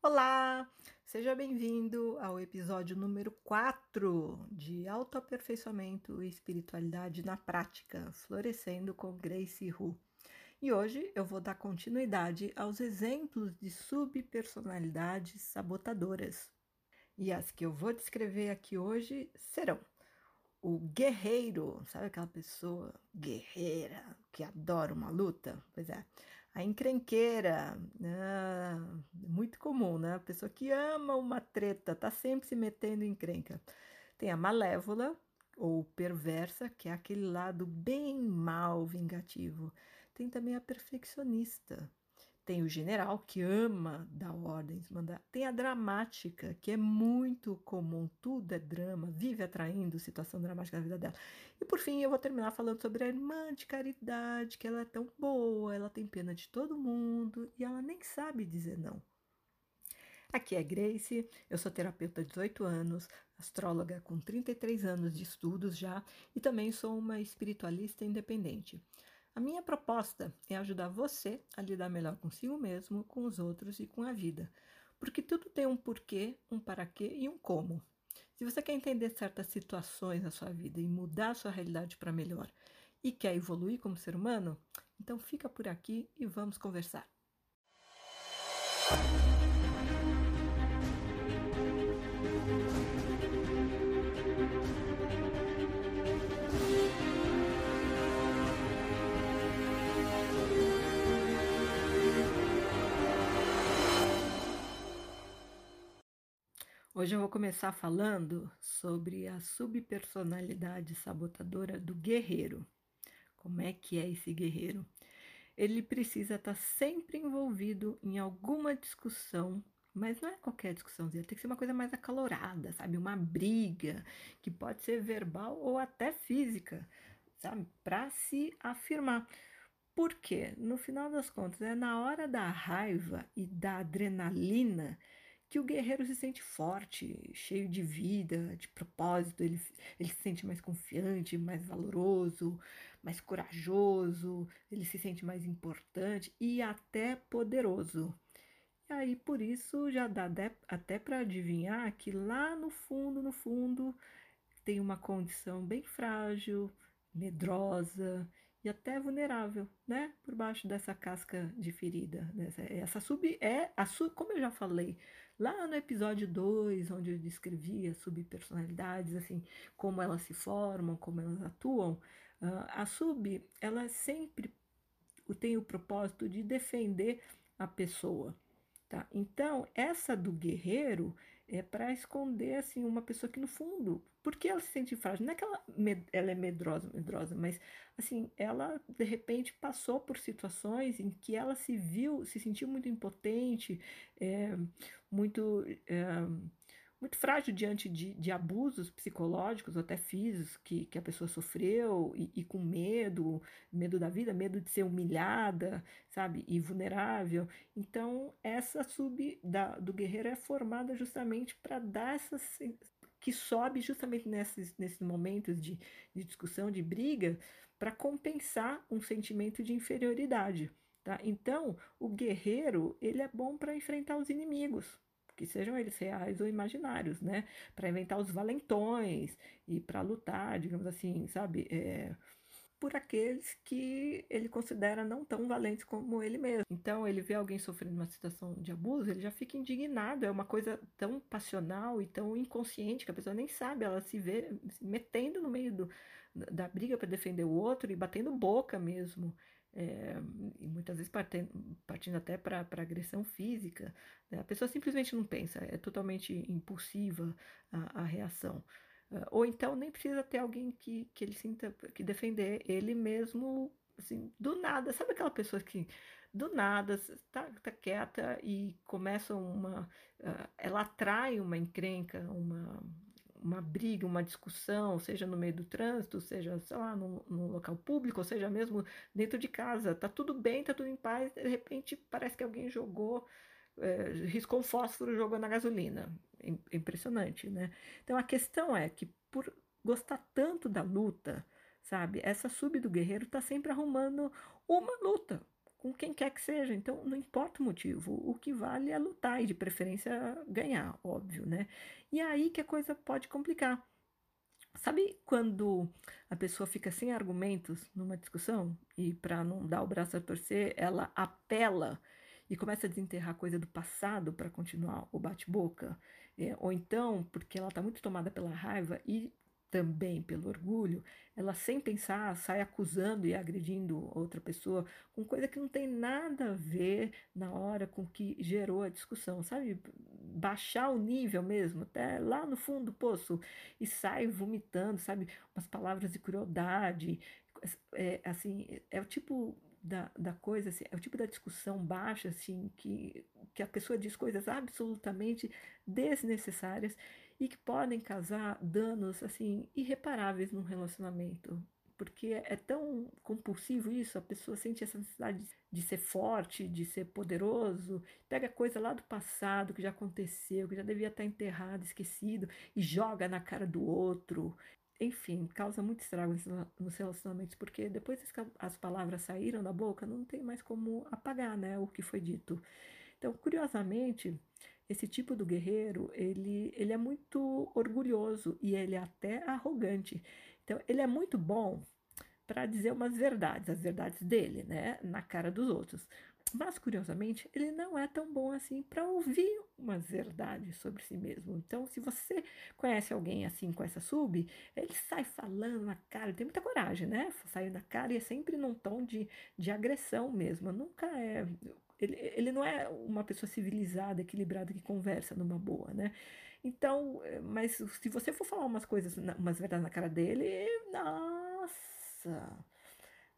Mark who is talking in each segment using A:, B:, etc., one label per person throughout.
A: Olá! Seja bem-vindo ao episódio número 4 de Autoaperfeiçoamento e Espiritualidade na Prática, Florescendo com Grace Hu. E hoje eu vou dar continuidade aos exemplos de subpersonalidades sabotadoras. E as que eu vou descrever aqui hoje serão o guerreiro, sabe aquela pessoa guerreira que adora uma luta? Pois é, a encrenqueira, né? muito comum, né? A pessoa que ama uma treta, tá sempre se metendo em encrenca. Tem a malévola ou perversa, que é aquele lado bem mal vingativo. Tem também a perfeccionista, tem o general que ama dar ordens, mandar. Tem a dramática, que é muito comum, tudo é drama, vive atraindo situação dramática na vida dela. E por fim, eu vou terminar falando sobre a irmã de caridade, que ela é tão boa, ela tem pena de todo mundo e ela nem sabe dizer não. Aqui é Grace, eu sou terapeuta de 18 anos, astróloga com 33 anos de estudos já e também sou uma espiritualista independente. A minha proposta é ajudar você a lidar melhor consigo mesmo, com os outros e com a vida. Porque tudo tem um porquê, um para quê e um como. Se você quer entender certas situações na sua vida e mudar a sua realidade para melhor e quer evoluir como ser humano, então fica por aqui e vamos conversar. Hoje eu vou começar falando sobre a subpersonalidade sabotadora do guerreiro. Como é que é esse guerreiro? Ele precisa estar sempre envolvido em alguma discussão, mas não é qualquer discussãozinha, tem que ser uma coisa mais acalorada, sabe? Uma briga, que pode ser verbal ou até física, sabe? Para se afirmar. Por quê? No final das contas, é na hora da raiva e da adrenalina que o guerreiro se sente forte, cheio de vida, de propósito, ele, ele se sente mais confiante, mais valoroso, mais corajoso, ele se sente mais importante e até poderoso. E aí, por isso, já dá até para adivinhar que lá no fundo, no fundo, tem uma condição bem frágil, medrosa e até vulnerável, né? Por baixo dessa casca de ferida. Dessa, essa sub é a sub, como eu já falei lá no episódio 2, onde eu descrevi as subpersonalidades, assim, como elas se formam, como elas atuam, uh, a sub, ela sempre tem o propósito de defender a pessoa, tá? Então, essa do guerreiro, é para esconder assim uma pessoa que no fundo, porque ela se sente frágil, não é que ela, ela é medrosa, medrosa, mas assim, ela de repente passou por situações em que ela se viu, se sentiu muito impotente, é, muito é, muito frágil diante de, de abusos psicológicos ou até físicos que, que a pessoa sofreu e, e, com medo, medo da vida, medo de ser humilhada, sabe, e vulnerável. Então, essa sub da, do guerreiro é formada justamente para dar essa que sobe justamente nesses, nesses momentos de, de discussão, de briga, para compensar um sentimento de inferioridade. Tá? Então, o guerreiro ele é bom para enfrentar os inimigos, que sejam eles reais ou imaginários, né? Para inventar os valentões e para lutar, digamos assim, sabe? É, por aqueles que ele considera não tão valentes como ele mesmo. Então, ele vê alguém sofrendo uma situação de abuso, ele já fica indignado. É uma coisa tão passional e tão inconsciente que a pessoa nem sabe. Ela se vê se metendo no meio do, da briga para defender o outro e batendo boca mesmo é, e muitas vezes partindo, partindo até para agressão física, né? a pessoa simplesmente não pensa, é totalmente impulsiva a, a reação. Uh, ou então nem precisa ter alguém que, que ele sinta que defender ele mesmo, assim, do nada. Sabe aquela pessoa que do nada está tá quieta e começa uma. Uh, ela atrai uma encrenca, uma uma briga, uma discussão, seja no meio do trânsito, seja, sei lá, no local público, ou seja mesmo dentro de casa. Tá tudo bem, tá tudo em paz, de repente parece que alguém jogou, é, riscou fósforo e jogou na gasolina. Impressionante, né? Então a questão é que por gostar tanto da luta, sabe, essa sub do guerreiro tá sempre arrumando uma luta com quem quer que seja. Então, não importa o motivo, o que vale é lutar e, de preferência, ganhar, óbvio, né? E é aí que a coisa pode complicar. Sabe quando a pessoa fica sem argumentos numa discussão e, para não dar o braço a torcer, ela apela e começa a desenterrar coisa do passado para continuar o bate-boca? É, ou então, porque ela está muito tomada pela raiva e também pelo orgulho, ela sem pensar sai acusando e agredindo outra pessoa com coisa que não tem nada a ver na hora com que gerou a discussão, sabe? Baixar o nível mesmo, até lá no fundo do poço, e sai vomitando, sabe? Umas palavras de crueldade, é, assim, é o tipo da, da coisa, assim, é o tipo da discussão baixa, assim, que, que a pessoa diz coisas absolutamente desnecessárias e que podem causar danos assim irreparáveis num relacionamento. Porque é tão compulsivo isso, a pessoa sente essa necessidade de ser forte, de ser poderoso, pega coisa lá do passado que já aconteceu, que já devia estar enterrado, esquecido, e joga na cara do outro. Enfim, causa muito estrago nos relacionamentos, porque depois que as palavras saíram da boca, não tem mais como apagar né, o que foi dito. Então, curiosamente, esse tipo do guerreiro, ele, ele é muito orgulhoso e ele é até arrogante. Então, ele é muito bom para dizer umas verdades, as verdades dele, né, na cara dos outros. Mas, curiosamente, ele não é tão bom assim para ouvir umas verdades sobre si mesmo. Então, se você conhece alguém assim com essa sub, ele sai falando na cara, tem muita coragem, né? Sai na cara e é sempre num tom de, de agressão mesmo. Nunca é ele, ele não é uma pessoa civilizada, equilibrada, que conversa numa boa, né? Então, eh, mas se você for falar umas coisas, umas verdades na cara dele, nossa,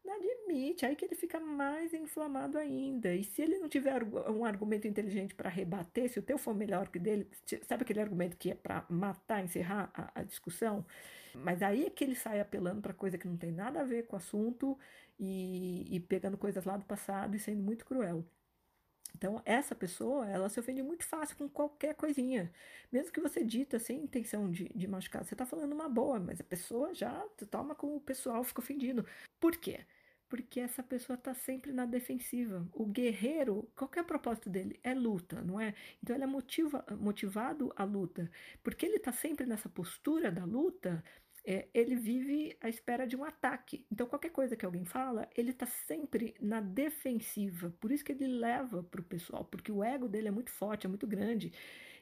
A: não admite, aí que ele fica mais inflamado ainda. E se ele não tiver um argumento inteligente para rebater, se o teu for melhor que dele, sabe aquele argumento que é para matar, encerrar a, a, discussão? Mas aí é que ele sai apelando para coisa que não tem nada a ver com o assunto e, e pegando coisas lá do passado e sendo muito cruel. Então, essa pessoa, ela se ofende muito fácil com qualquer coisinha. Mesmo que você dita sem intenção de, de machucar, você está falando uma boa, mas a pessoa já toma como o pessoal fica ofendido. Por quê? Porque essa pessoa está sempre na defensiva. O guerreiro, qual é propósito dele? É luta, não é? Então ele é motiva, motivado à luta. Porque ele está sempre nessa postura da luta, é, ele vive à espera de um ataque. Então, qualquer coisa que alguém fala, ele está sempre na defensiva. Por isso que ele leva para o pessoal, porque o ego dele é muito forte, é muito grande,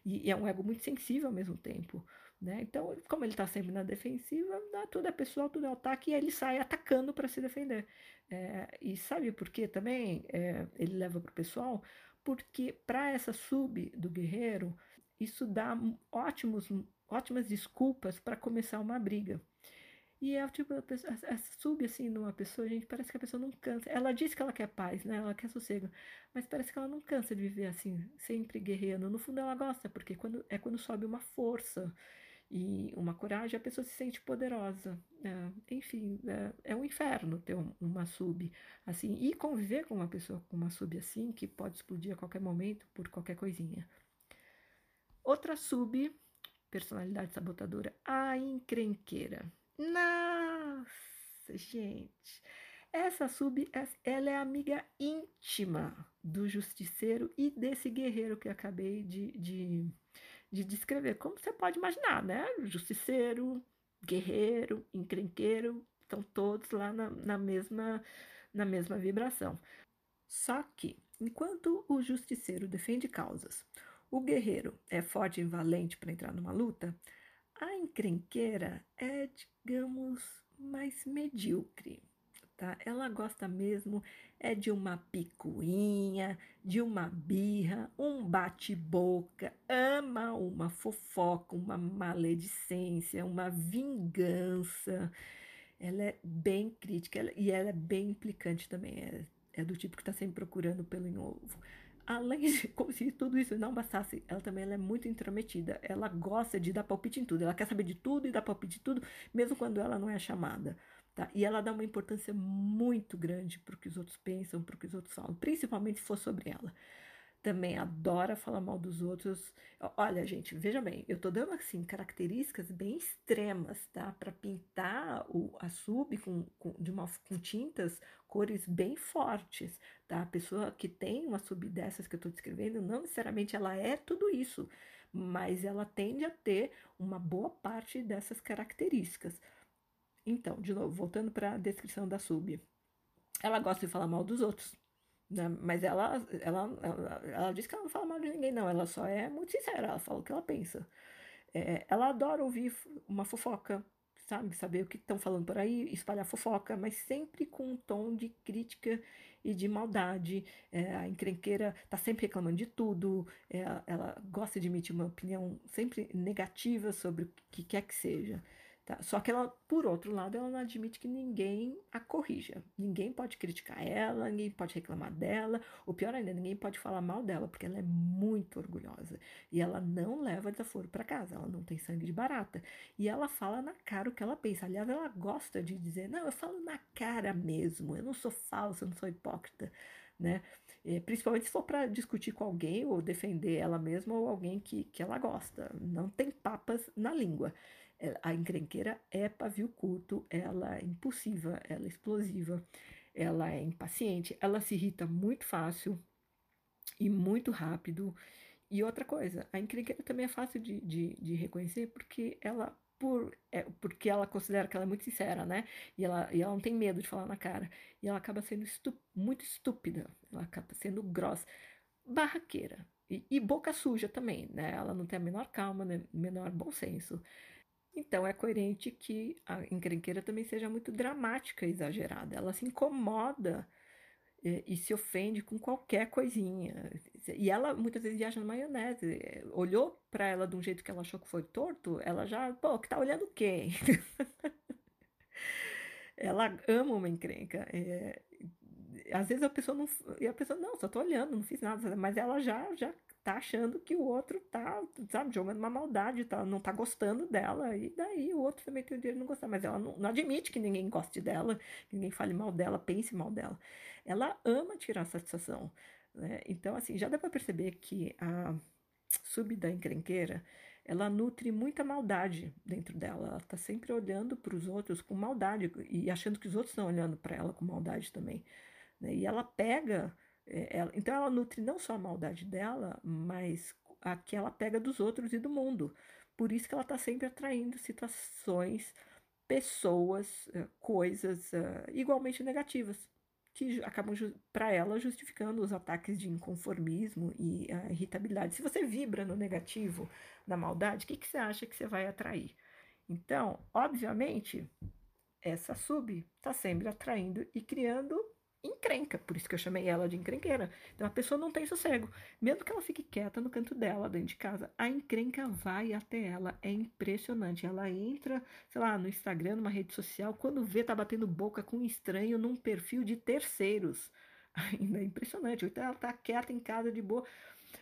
A: e, e é um ego muito sensível ao mesmo tempo. Né? Então, como ele está sempre na defensiva, tudo é pessoal, tudo é ataque, e ele sai atacando para se defender. É, e sabe por que também é, ele leva para o pessoal? Porque para essa sub do guerreiro, isso dá ótimos ótimas desculpas para começar uma briga. E é o tipo da pessoa, sub assim numa pessoa, gente, parece que a pessoa não cansa. Ela diz que ela quer paz, né? Ela quer sossego, mas parece que ela não cansa de viver assim, sempre guerreando. No fundo ela gosta, porque quando é quando sobe uma força e uma coragem, a pessoa se sente poderosa. É, enfim, é, é, um inferno ter um, uma sub assim e conviver com uma pessoa com uma sub assim que pode explodir a qualquer momento por qualquer coisinha. Outra sub personalidade sabotadora, a encrenqueira. Nossa, gente. Essa sub, ela é amiga íntima do justiceiro e desse guerreiro que acabei de, de, de descrever. Como você pode imaginar, né? Justiceiro, guerreiro, encrenqueiro, estão todos lá na, na, mesma, na mesma vibração. Só que, enquanto o justiceiro defende causas, o guerreiro é forte e valente para entrar numa luta. A encrenqueira é, digamos, mais medíocre. Tá? Ela gosta mesmo é de uma picuinha, de uma birra, um bate-boca, ama uma fofoca, uma maledicência, uma vingança. Ela é bem crítica ela, e ela é bem implicante também. É, é do tipo que está sempre procurando pelo em ovo além de como se tudo isso não bastasse, ela também ela é muito intrometida. Ela gosta de dar palpite em tudo. Ela quer saber de tudo e dar palpite em tudo, mesmo quando ela não é chamada. Tá? E ela dá uma importância muito grande para o que os outros pensam, para o que os outros falam, principalmente se for sobre ela. Também adora falar mal dos outros. Olha, gente, veja bem, eu tô dando assim características bem extremas, tá? Para pintar o, a sub com, com, de uma, com tintas, cores bem fortes, tá? A pessoa que tem uma sub dessas que eu tô descrevendo, não necessariamente ela é tudo isso, mas ela tende a ter uma boa parte dessas características. Então, de novo, voltando para a descrição da sub. Ela gosta de falar mal dos outros, né? Mas ela, ela, ela, ela diz que ela não fala mal de ninguém, não. Ela só é muito sincera, ela fala o que ela pensa. É, ela adora ouvir uma fofoca, sabe? Saber o que estão falando por aí, espalhar fofoca, mas sempre com um tom de crítica e de maldade. É, a encrenqueira tá sempre reclamando de tudo, é, ela gosta de emitir uma opinião sempre negativa sobre o que quer que seja. Tá? Só que ela, por outro lado, ela não admite que ninguém a corrija. Ninguém pode criticar ela, ninguém pode reclamar dela. O pior ainda, ninguém pode falar mal dela, porque ela é muito orgulhosa. E ela não leva desaforo para casa, ela não tem sangue de barata. E ela fala na cara o que ela pensa. Aliás, ela gosta de dizer: não, eu falo na cara mesmo, eu não sou falsa, eu não sou hipócrita. Né? É, principalmente se for para discutir com alguém ou defender ela mesma ou alguém que, que ela gosta. Não tem papas na língua. A encrenqueira é pavio curto, ela é impulsiva, ela é explosiva, ela é impaciente, ela se irrita muito fácil e muito rápido. E outra coisa, a encrenqueira também é fácil de, de, de reconhecer porque ela por, é, porque ela considera que ela é muito sincera, né? E ela, e ela não tem medo de falar na cara. E ela acaba sendo muito estúpida, ela acaba sendo grossa, barraqueira. E, e, boca suja também, né? Ela não tem a menor calma, né? menor bom senso. Então é coerente que a encrenqueira também seja muito dramática e exagerada. Ela se incomoda e, e se ofende com qualquer coisinha. E ela muitas vezes viaja na maionese. Olhou para ela de um jeito que ela achou que foi torto, ela já, pô, que tá olhando o quê? ela ama uma encrenca. É, às vezes a pessoa não. E a pessoa, não, só tô olhando, não fiz nada. Mas ela já, já tá achando que o outro tá, sabe, jogando uma maldade, tá, não tá gostando dela, e daí o outro também tem o direito de não gostar, mas ela não, não admite que ninguém goste dela, que ninguém fale mal dela, pense mal dela. Ela ama tirar satisfação, né? Então, assim, já dá para perceber que a sub da encrenqueira, ela nutre muita maldade dentro dela. Ela tá sempre olhando para os outros com maldade e achando que os outros estão olhando para ela com maldade também. Né? E ela pega ela, então ela nutre não só a maldade dela, mas a que ela pega dos outros e do mundo. Por isso que ela está sempre atraindo situações, pessoas, eh, coisas uh, igualmente negativas, que acabam para ela justificando os ataques de inconformismo e a irritabilidade. Se você vibra no negativo, na maldade, o que, que você acha que você vai atrair? Então, obviamente, essa sub está sempre atraindo e criando encrenca, por isso que eu chamei ela de encrenqueira. Então a pessoa não tem sossego. Mesmo que ela fique quieta no canto dela, dentro de casa, a encrenca vai até ela. É impressionante. Ela entra, sei lá, no Instagram, numa rede social, quando vê, tá batendo boca com um estranho num perfil de terceiros. Ainda é impressionante. Então ela tá quieta em casa de boa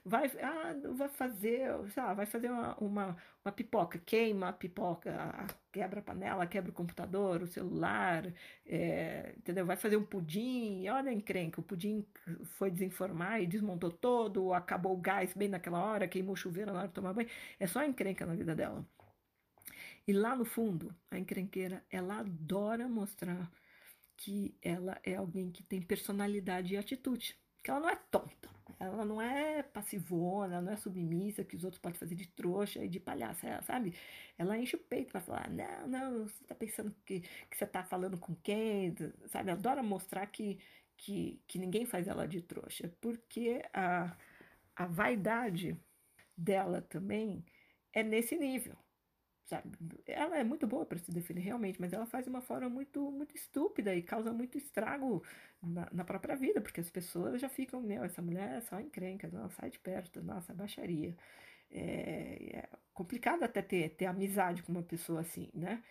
A: vai, ah, vai fazer, sei lá, vai fazer uma, uma, uma pipoca, queima a pipoca, quebra a panela, quebra o computador, o celular, é, entendeu? Vai fazer um pudim, olha a encrenca, o pudim foi desinformar e desmontou todo, acabou o gás bem naquela hora, queimou o chuveiro na hora de tomar banho, é só encrenca na vida dela. E lá no fundo, a encrenqueira, ela adora mostrar que ela é alguém que tem personalidade e atitude, que ela não é tonta ela não é passivona, ela não é submissa, que os outros podem fazer de trouxa e de palhaça, sabe? Ela enche o peito para falar, não, não, você tá pensando que, que você tá falando com quem, sabe? Ela adora mostrar que, que, que ninguém faz ela de trouxa, porque a, a vaidade dela também é nesse nível sabe? Ela é muito boa para se defender realmente, mas ela faz de uma forma muito, muito estúpida e causa muito estrago na, na própria vida, porque as pessoas já ficam, meu, essa mulher é só encrenca, não, sai de perto, nossa, é baixaria. É, é, complicado até ter, ter amizade com uma pessoa assim, né?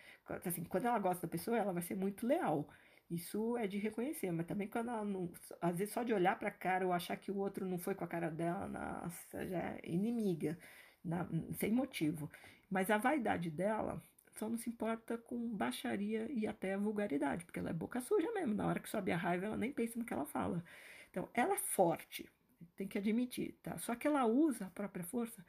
A: Assim, quando ela gosta da pessoa, ela vai ser muito leal. Isso é de reconhecer, mas também quando ela não. Às vezes só de olhar para cara ou achar que o outro não foi com a cara dela, nossa, já é inimiga, na, sem motivo. Mas a vaidade dela só não se importa com baixaria e até vulgaridade, porque ela é boca suja mesmo. Na hora que sobe a raiva, ela nem pensa no que ela fala. Então, ela é forte, tem que admitir, tá? Só que ela usa a própria força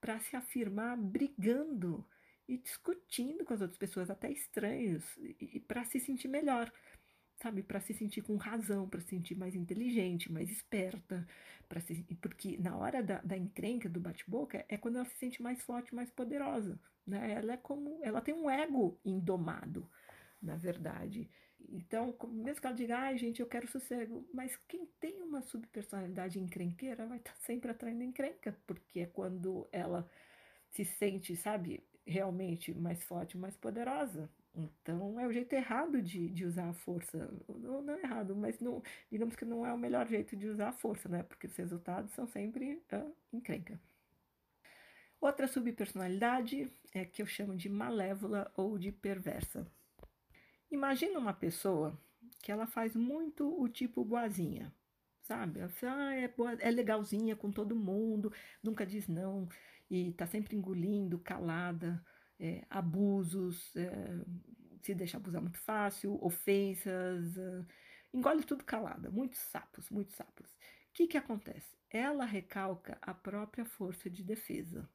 A: para se afirmar brigando e discutindo com as outras pessoas, até estranhos, e, e para se sentir melhor sabe, para se sentir com razão, para se sentir mais inteligente, mais esperta, para se porque na hora da, da encrenca, do bate-boca, é quando ela se sente mais forte, mais poderosa, né? Ela é como, ela tem um ego indomado, na verdade. Então, mesmo que ela diga, ai, gente, eu quero sossego, mas quem tem uma subpersonalidade encrenqueira vai estar tá sempre atraindo encrenca, porque é quando ela se sente, sabe, realmente mais forte, mais poderosa. Então é o jeito errado de, de usar a força. Não, não é errado, mas não, digamos que não é o melhor jeito de usar a força, né? Porque os resultados são sempre uh, encrenca. Outra subpersonalidade é que eu chamo de malévola ou de perversa. Imagina uma pessoa que ela faz muito o tipo boazinha, sabe? Ela fala, ah, é, boa, é legalzinha com todo mundo, nunca diz não e tá sempre engolindo, calada é, abusos, é, se deixa abusar muito fácil, ofensas, é, engole tudo calada, muitos sapos, muitos sapos. O que, que acontece? Ela recalca a própria força de defesa.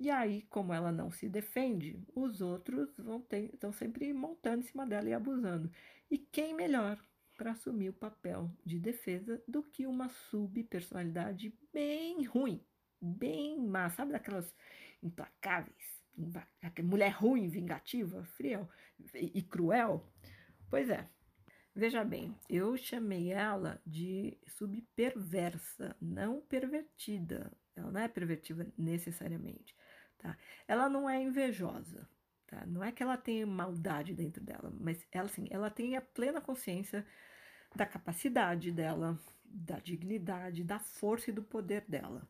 A: E aí, como ela não se defende, os outros vão ter, estão sempre montando em cima dela e abusando. E quem melhor para assumir o papel de defesa do que uma subpersonalidade bem ruim, bem má, sabe daquelas implacáveis? Mulher ruim, vingativa, fria e cruel? Pois é. Veja bem, eu chamei ela de subperversa, não pervertida. Ela não é pervertida necessariamente, tá? Ela não é invejosa, tá? Não é que ela tenha maldade dentro dela, mas ela assim, ela tem a plena consciência da capacidade dela, da dignidade, da força e do poder dela.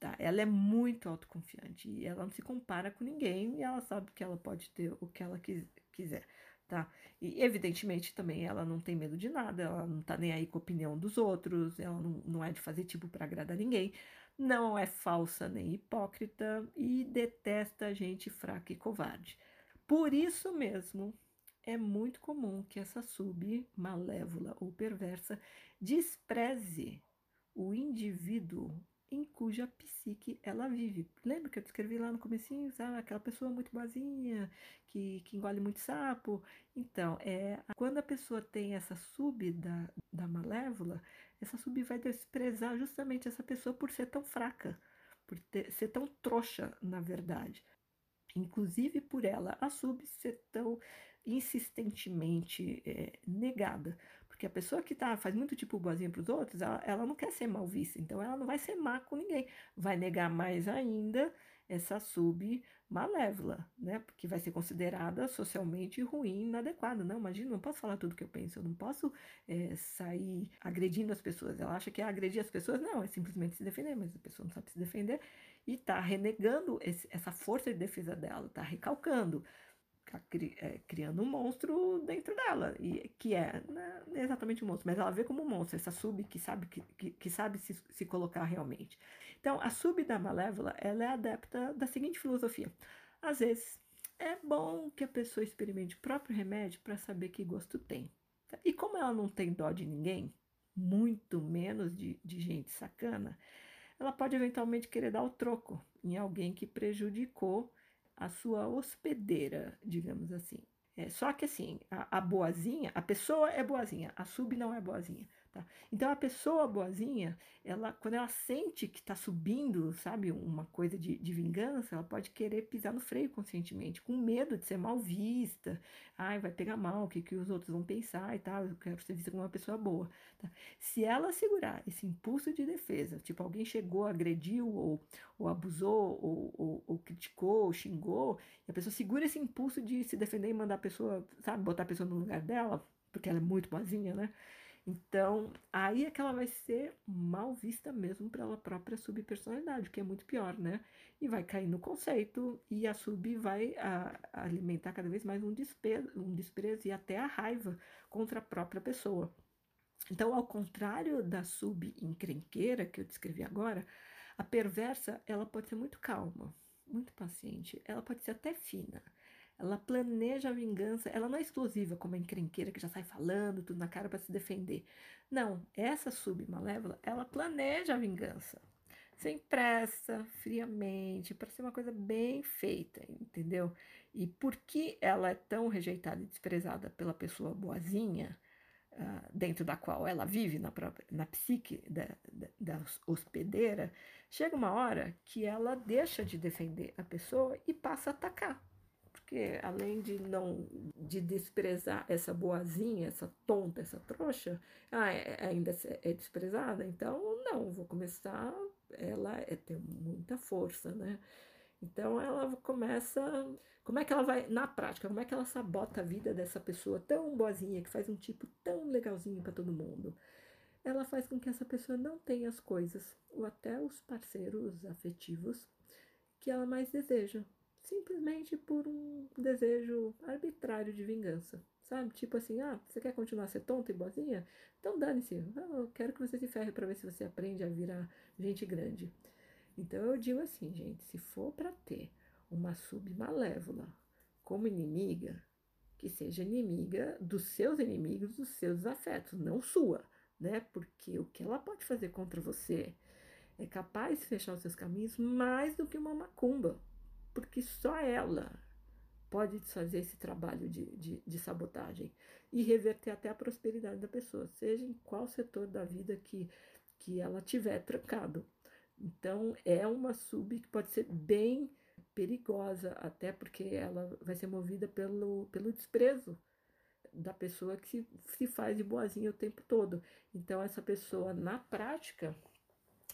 A: Tá? Ela é muito autoconfiante e ela não se compara com ninguém e ela sabe que ela pode ter o que ela quiser. Tá? E evidentemente também ela não tem medo de nada, ela não tá nem aí com a opinião dos outros, ela não, não é de fazer tipo para agradar ninguém, não é falsa nem hipócrita e detesta gente fraca e covarde. Por isso mesmo, é muito comum que essa sub malévola ou perversa despreze o indivíduo em cuja psique ela vive. Lembra que eu descrevi lá no comecinho, sabe? Aquela pessoa muito boazinha, que, que engole muito sapo. Então, é quando a pessoa tem essa sub da, da malévola, essa sub vai desprezar justamente essa pessoa por ser tão fraca, por ter, ser tão trouxa, na verdade. Inclusive por ela, a sub ser tão insistentemente é, negada. Porque a pessoa que tá, faz muito tipo boazinha para os outros, ela, ela não quer ser mal vista, então ela não vai ser má com ninguém. Vai negar mais ainda essa sub malévola, né? Porque vai ser considerada socialmente ruim, inadequada. Não, imagina, não posso falar tudo que eu penso, eu não posso é, sair agredindo as pessoas. Ela acha que é agredir as pessoas, não, é simplesmente se defender, mas a pessoa não sabe se defender e tá renegando esse, essa força de defesa dela, tá recalcando Tá é, criando um monstro dentro dela, e que é, não é exatamente um monstro, mas ela vê como um monstro, essa sub que sabe, que, que, que sabe se, se colocar realmente. Então, a sub da Malévola, ela é adepta da seguinte filosofia. Às vezes, é bom que a pessoa experimente o próprio remédio para saber que gosto tem. E como ela não tem dó de ninguém, muito menos de, de gente sacana, ela pode eventualmente querer dar o troco em alguém que prejudicou a sua hospedeira, digamos assim. É, só que assim, a, a, boazinha, a pessoa é boazinha, a sub não é boazinha. Tá? Então a pessoa boazinha, ela, quando ela sente que está subindo, sabe, uma coisa de, de, vingança, ela pode querer pisar no freio conscientemente, com medo de ser mal vista. Ai, vai pegar mal, o que, que os outros vão pensar e tal, eu quero ser vista como uma pessoa boa. Tá? Se ela segurar esse impulso de defesa, tipo, alguém chegou, agrediu, ou, ou abusou, ou, ou, ou criticou, ou xingou, e a pessoa segura esse impulso de se defender e mandar a pessoa, sabe, botar a pessoa no lugar dela, porque ela é muito boazinha, né? Então, aí é que ela vai ser mal vista mesmo pela própria subpersonalidade, que é muito pior, né? E vai cair no conceito e a sub vai a, alimentar cada vez mais um desprezo, um desprezo e até a raiva contra a própria pessoa. Então, ao contrário da sub encrenqueira que eu descrevi agora, a perversa ela pode ser muito calma, muito paciente, ela pode ser até fina. Ela planeja a vingança, ela não é explosiva como a encrenqueira que já sai falando tudo na cara para se defender. Não, essa submalévola, ela planeja a vingança. Sem pressa, friamente, para ser uma coisa bem feita, entendeu? E por que ela é tão rejeitada e desprezada pela pessoa boazinha, uh, dentro da qual ela vive, na, própria, na psique da, da, da hospedeira, chega uma hora que ela deixa de defender a pessoa e passa a atacar porque além de não de desprezar essa boazinha, essa tonta, essa trouxa, ah, é, ainda é desprezada, então não, vou começar, ela é, tem muita força, né? Então ela começa, como é que ela vai na prática, como é que ela sabota a vida dessa pessoa tão boazinha que faz um tipo tão legalzinho para todo mundo? Ela faz com que essa pessoa não tenha as coisas ou até os parceiros afetivos que ela mais deseja, simplesmente por um desejo arbitrário de vingança, sabe? Tipo assim, ah, você quer continuar a ser tonta e boazinha? Então dane-se, eu quero que você se ferre para ver se você aprende a virar gente grande. Então eu digo assim, gente, se for para ter uma submalévola como inimiga, que seja inimiga dos seus inimigos, dos seus afetos, não sua, né? Porque o que ela pode fazer contra você é capaz de fechar os seus caminhos mais do que uma macumba, porque só ela pode desfazer esse trabalho de, de, de, sabotagem e reverter até a prosperidade da pessoa, seja em qual setor da vida que, que ela tiver trancado. Então, é uma sub que pode ser bem perigosa, até porque ela vai ser movida pelo, pelo desprezo da pessoa que se, se faz de boazinha o tempo todo. Então, essa pessoa, na prática,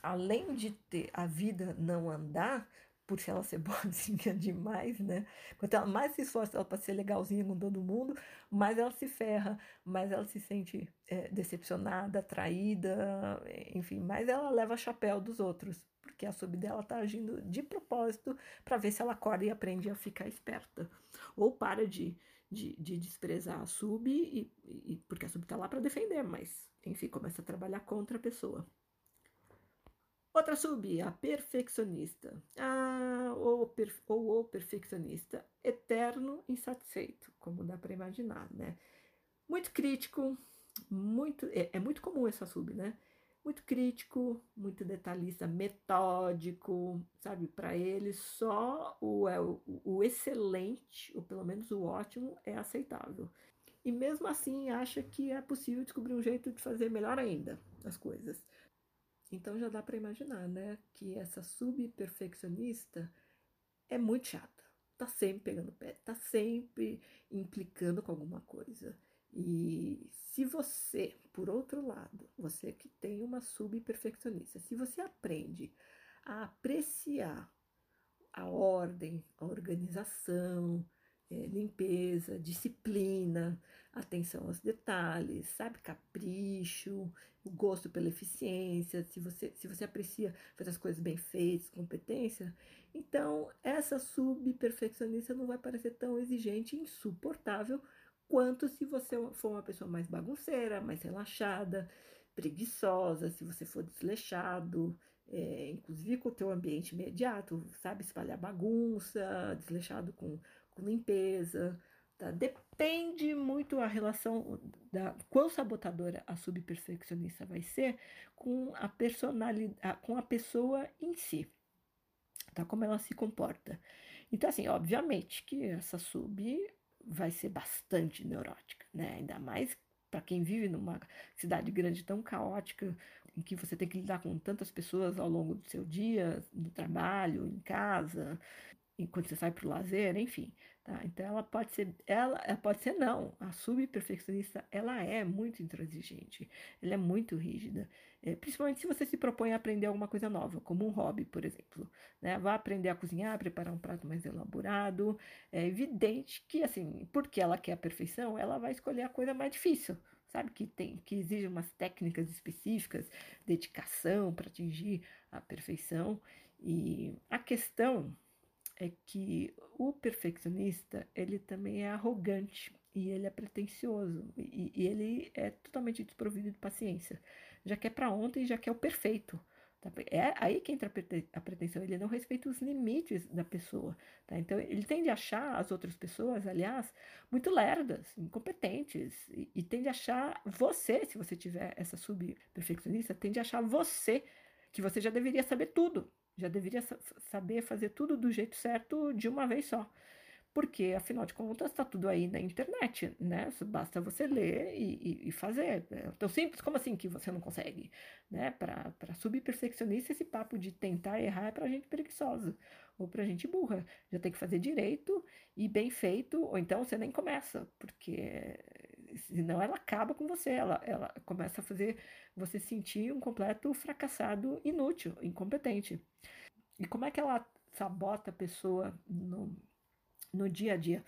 A: além de ter a vida não andar, por ela ser boazinha demais, né? Quanto ela mais se esforça para ser legalzinha com todo mundo, mais ela se ferra, mais ela se sente é, decepcionada, traída, enfim, mais ela leva chapéu dos outros, porque a sub dela tá agindo de propósito para ver se ela acorda e aprende a ficar esperta. Ou para de, de, de desprezar a sub, e, e, porque a sub tá lá para defender, mas, enfim, começa a trabalhar contra a pessoa. Outra sub, a perfeccionista. Ah, ou, ou o perfeccionista eterno insatisfeito, como dá para imaginar, né? Muito crítico, muito é, é, muito comum essa sub, né? Muito crítico, muito detalhista, metódico, sabe? Para ele só o, é, o, o excelente, ou pelo menos o ótimo, é aceitável. E mesmo assim acha que é possível descobrir um jeito de fazer melhor ainda as coisas. Então já dá para imaginar, né, que essa subperfeccionista é muito chata. Tá sempre pegando pé, tá sempre implicando com alguma coisa. E se você, por outro lado, você que tem uma subperfeccionista, se você aprende a apreciar a ordem, a organização, é, limpeza, disciplina, atenção aos detalhes, sabe, capricho, o gosto pela eficiência, se você, se você aprecia fazer as coisas bem feitas, competência, então essa subperfeccionista não vai parecer tão exigente e insuportável quanto se você for uma pessoa mais bagunceira, mais relaxada, preguiçosa, se você for desleixado, é, inclusive com o teu ambiente imediato, sabe, espalhar bagunça, desleixado com com limpeza. Tá? Depende muito a relação da quão sabotadora a subperfeccionista vai ser com a personalidade, com a pessoa em si, tá? Como ela se comporta. Então, assim, obviamente que essa sub vai ser bastante neurótica, né? Ainda mais para quem vive numa cidade grande tão caótica, em que você tem que lidar com tantas pessoas ao longo do seu dia, no trabalho, em casa, enquanto você sai para o lazer, enfim. Tá? Então ela pode ser, ela, ela pode ser não. A subperfeccionista ela é muito intransigente, ela é muito rígida, é, principalmente se você se propõe a aprender alguma coisa nova, como um hobby, por exemplo. Né? Vá aprender a cozinhar, preparar um prato mais elaborado. É evidente que assim, porque ela quer a perfeição, ela vai escolher a coisa mais difícil. Sabe que tem que exige umas técnicas específicas, dedicação para atingir a perfeição. E a questão é que o perfeccionista ele também é arrogante e ele é pretensioso e, e ele é totalmente desprovido de paciência. Já quer para ontem, já quer o perfeito. Tá? É aí que entra a pretensão, ele não respeita os limites da pessoa. Tá? Então, ele tende a achar as outras pessoas, aliás, muito lerdas, incompetentes, e, e tende a achar você, se você tiver essa subperfeccionista, tende a achar você, que você já deveria saber tudo, já deveria saber fazer tudo do jeito certo de uma vez só porque afinal de contas está tudo aí na internet, né? Basta você ler e, e, e, fazer. É tão simples como assim que você não consegue, né? Para subperfeccionista, esse papo de tentar errar é para gente preguiçosa ou para gente burra. Já tem que fazer direito e bem feito, ou então você nem começa, porque senão ela acaba com você, ela, ela começa a fazer você sentir um completo fracassado, inútil, incompetente. E como é que ela sabota a pessoa no no dia a dia.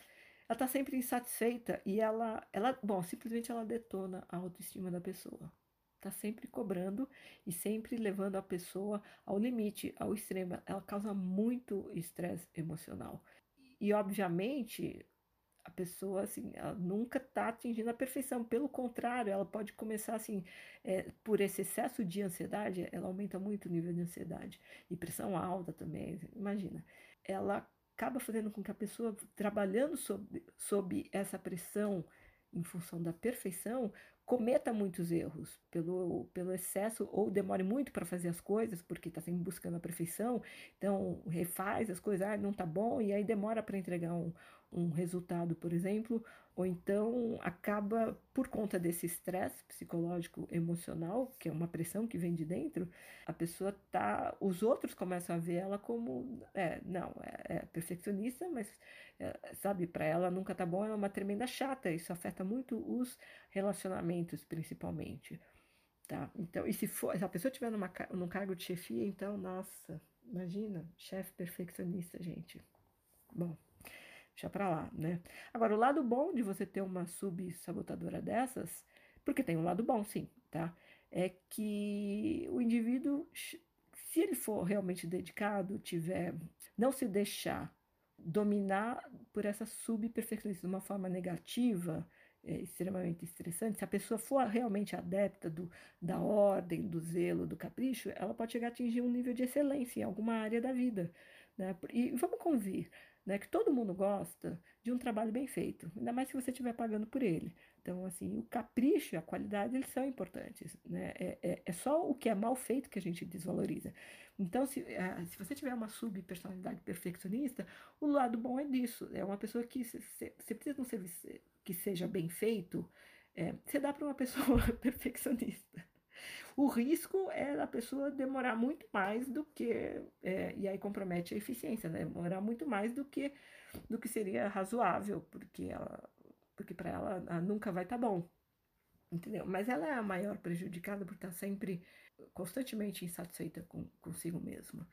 A: Ela está sempre insatisfeita e ela, ela, bom, simplesmente ela detona a autoestima da pessoa. Está sempre cobrando e sempre levando a pessoa ao limite, ao extremo. Ela causa muito estresse emocional. E, obviamente, a pessoa, assim, ela nunca está atingindo a perfeição. Pelo contrário, ela pode começar, assim, é, por esse excesso de ansiedade, ela aumenta muito o nível de ansiedade. E pressão alta também, imagina. Ela acaba fazendo com que a pessoa, trabalhando sob, sob essa pressão em função da perfeição, cometa muitos erros pelo, pelo excesso ou demore muito para fazer as coisas, porque está sempre buscando a perfeição, então refaz as coisas, ah, não tá bom, e aí demora para entregar um, um resultado, por exemplo, ou então acaba, por conta desse estresse psicológico emocional, que é uma pressão que vem de dentro, a pessoa tá. Os outros começam a ver ela como. É, não, é, é perfeccionista, mas, é, sabe, para ela nunca tá bom, ela é uma tremenda chata. Isso afeta muito os relacionamentos, principalmente. Tá? Então, e se for, se a pessoa estiver num cargo de chefia, então, nossa, imagina, chefe perfeccionista, gente. Bom deixa pra lá, né? Agora, o lado bom de você ter uma sub-sabotadora dessas, porque tem um lado bom, sim, tá? É que o indivíduo, se ele for realmente dedicado, tiver, não se deixar dominar por essa sub-perfeccionismo de uma forma negativa, é, extremamente estressante, se a pessoa for realmente adepta do, da ordem, do zelo, do capricho, ela pode chegar a atingir um nível de excelência em alguma área da vida. Né? E vamos convir, né? Que todo mundo gosta de um trabalho bem feito, ainda mais se você estiver pagando por ele. Então, assim, o capricho e a qualidade, eles são importantes, né? É, é, é só o que é mal feito que a gente desvaloriza. Então, se, uh, se você tiver uma subpersonalidade perfeccionista, o lado bom é disso. É uma pessoa que você precisa de um serviço que seja bem feito, é, você dá para uma pessoa perfeccionista. O risco é a pessoa demorar muito mais do que, é, e aí compromete a eficiência, né? Demorar muito mais do que, do que seria razoável, porque ela, porque para ela, ela nunca vai estar tá bom, entendeu? Mas ela é a maior prejudicada por estar sempre constantemente insatisfeita com, consigo mesma.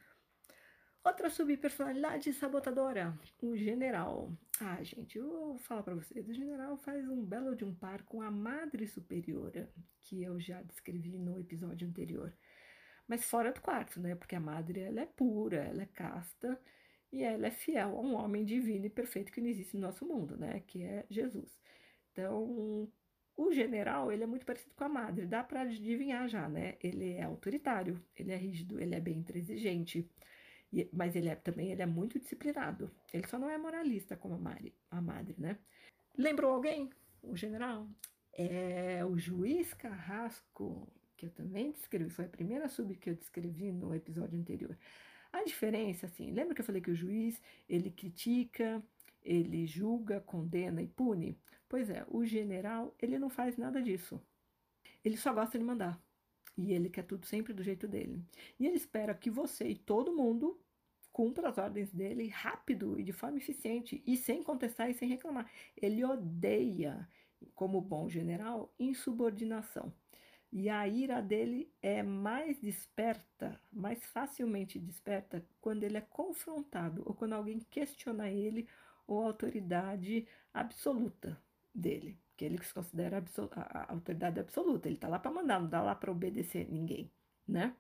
A: Outra subpersonalidade sabotadora, o general. Ah, gente, eu vou falar para vocês. O general faz um belo de um par com a Madre Superiora, que eu já descrevi no episódio anterior. Mas fora do quarto, né? Porque a Madre, ela é pura, ela é casta e ela é fiel a um homem divino e perfeito que não existe no nosso mundo, né? Que é Jesus. Então, o general, ele é muito parecido com a Madre. Dá para adivinhar já, né? Ele é autoritário, ele é rígido, ele é bem intransigente e, mas ele é, também ele é muito disciplinado. Ele só não é moralista como a, Mari, a madre, né? Lembrou alguém? O general? É o juiz Carrasco, que eu também descrevi, foi a primeira sub que eu descrevi no episódio anterior. A diferença, assim, lembra que eu falei que o juiz, ele critica, ele julga, condena e pune? Pois é, o general, ele não faz nada disso. Ele só gosta de mandar. E ele quer tudo sempre do jeito dele. E ele espera que você e todo mundo cumpra as ordens dele rápido e de forma eficiente e sem contestar e sem reclamar. Ele odeia, como bom general, insubordinação. E a ira dele é mais desperta, mais facilmente desperta quando ele é confrontado ou quando alguém questiona ele ou a autoridade absoluta dele que ele se considera a autoridade absoluta. Ele está lá para mandar, não dá lá para obedecer ninguém, né?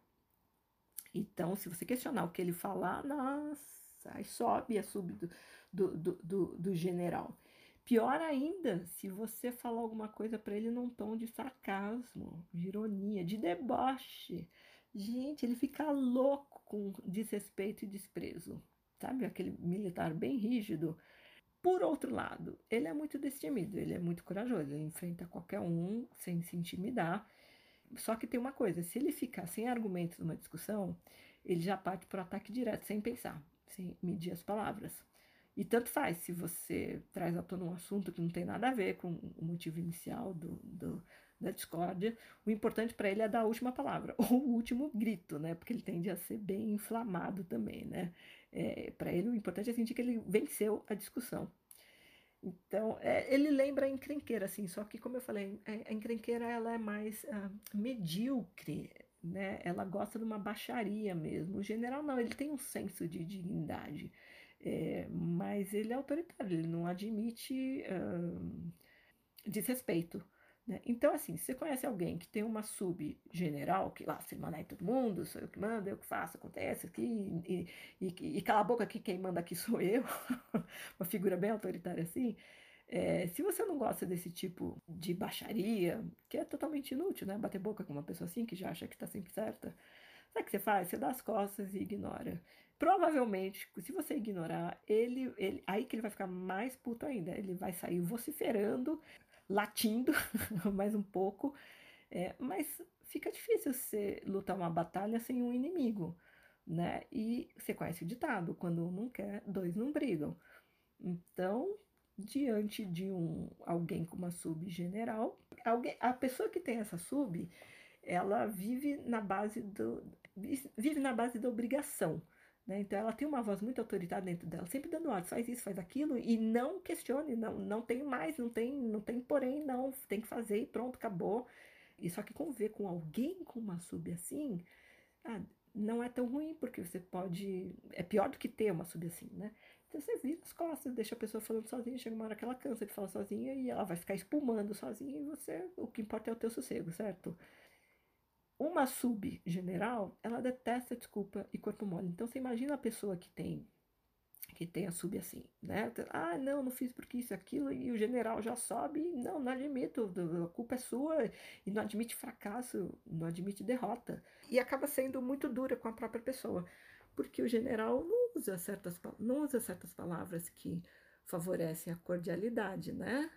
A: Então, se você questionar o que ele falar, nossa, aí sobe a sub do, do, do, do, do general. Pior ainda, se você falar alguma coisa para ele num tom de sarcasmo, de ironia, de deboche, Gente, ele fica louco com desrespeito e desprezo, sabe? Aquele militar bem rígido. Por outro lado, ele é muito destemido, ele é muito corajoso, ele enfrenta qualquer um sem se intimidar. Só que tem uma coisa: se ele ficar sem argumentos numa discussão, ele já parte para o ataque direto, sem pensar, sem medir as palavras. E tanto faz se você traz à tona um assunto que não tem nada a ver com o motivo inicial do, do da discórdia, o importante para ele é dar a última palavra, ou o último grito, né? Porque ele tende a ser bem inflamado também, né? É, para ele, o importante é sentir que ele venceu a discussão. Então, é, ele lembra a encrenqueira, assim, só que, como eu falei, a encrenqueira ela é mais ah, medíocre, né? Ela gosta de uma baixaria mesmo. O general não, ele tem um senso de dignidade, é, mas ele é autoritário, ele não admite uh, desrespeito. Né? Então, assim, se você conhece alguém que tem uma sub-general, que lá se manda em todo mundo, sou eu que mando, eu que faço, acontece aqui, e, e, e cala a boca aqui, quem manda aqui sou eu, uma figura bem autoritária assim, é, se você não gosta desse tipo de baixaria, que é totalmente inútil, né? Bater boca com uma pessoa assim que já acha que tá sempre certa, sabe o que você faz? Você dá as costas e ignora. Provavelmente, se você ignorar, ele, ele aí que ele vai ficar mais puto ainda. Ele vai sair vociferando, latindo mais um pouco. É, mas fica difícil você lutar uma batalha sem um inimigo, né? E você conhece o ditado: quando um não quer, dois não brigam. Então, diante de um alguém com uma sub general, alguém, a pessoa que tem essa sub, ela vive na base do vive na base da obrigação. Né? Então ela tem uma voz muito autoritária dentro dela, sempre dando ordem, faz isso, faz aquilo, e não questione, não, não tem mais, não tem, não tem porém, não, tem que fazer e pronto, acabou. E só que conviver com alguém com uma sub assim, ah, não é tão ruim, porque você pode. É pior do que ter uma sub assim, né? Então você vira as costas, deixa a pessoa falando sozinha, chega uma hora que ela cansa de falar sozinha e ela vai ficar espumando sozinha e você. O que importa é o teu sossego, certo? Uma sub-general, ela detesta desculpa e corpo mole. Então você imagina a pessoa que tem que tem a sub assim, né? Ah, não, não fiz porque isso, aquilo, e o general já sobe, não, não admito, a culpa é sua, e não admite fracasso, não admite derrota. E acaba sendo muito dura com a própria pessoa, porque o general não usa certas, não usa certas palavras que favorecem a cordialidade, né?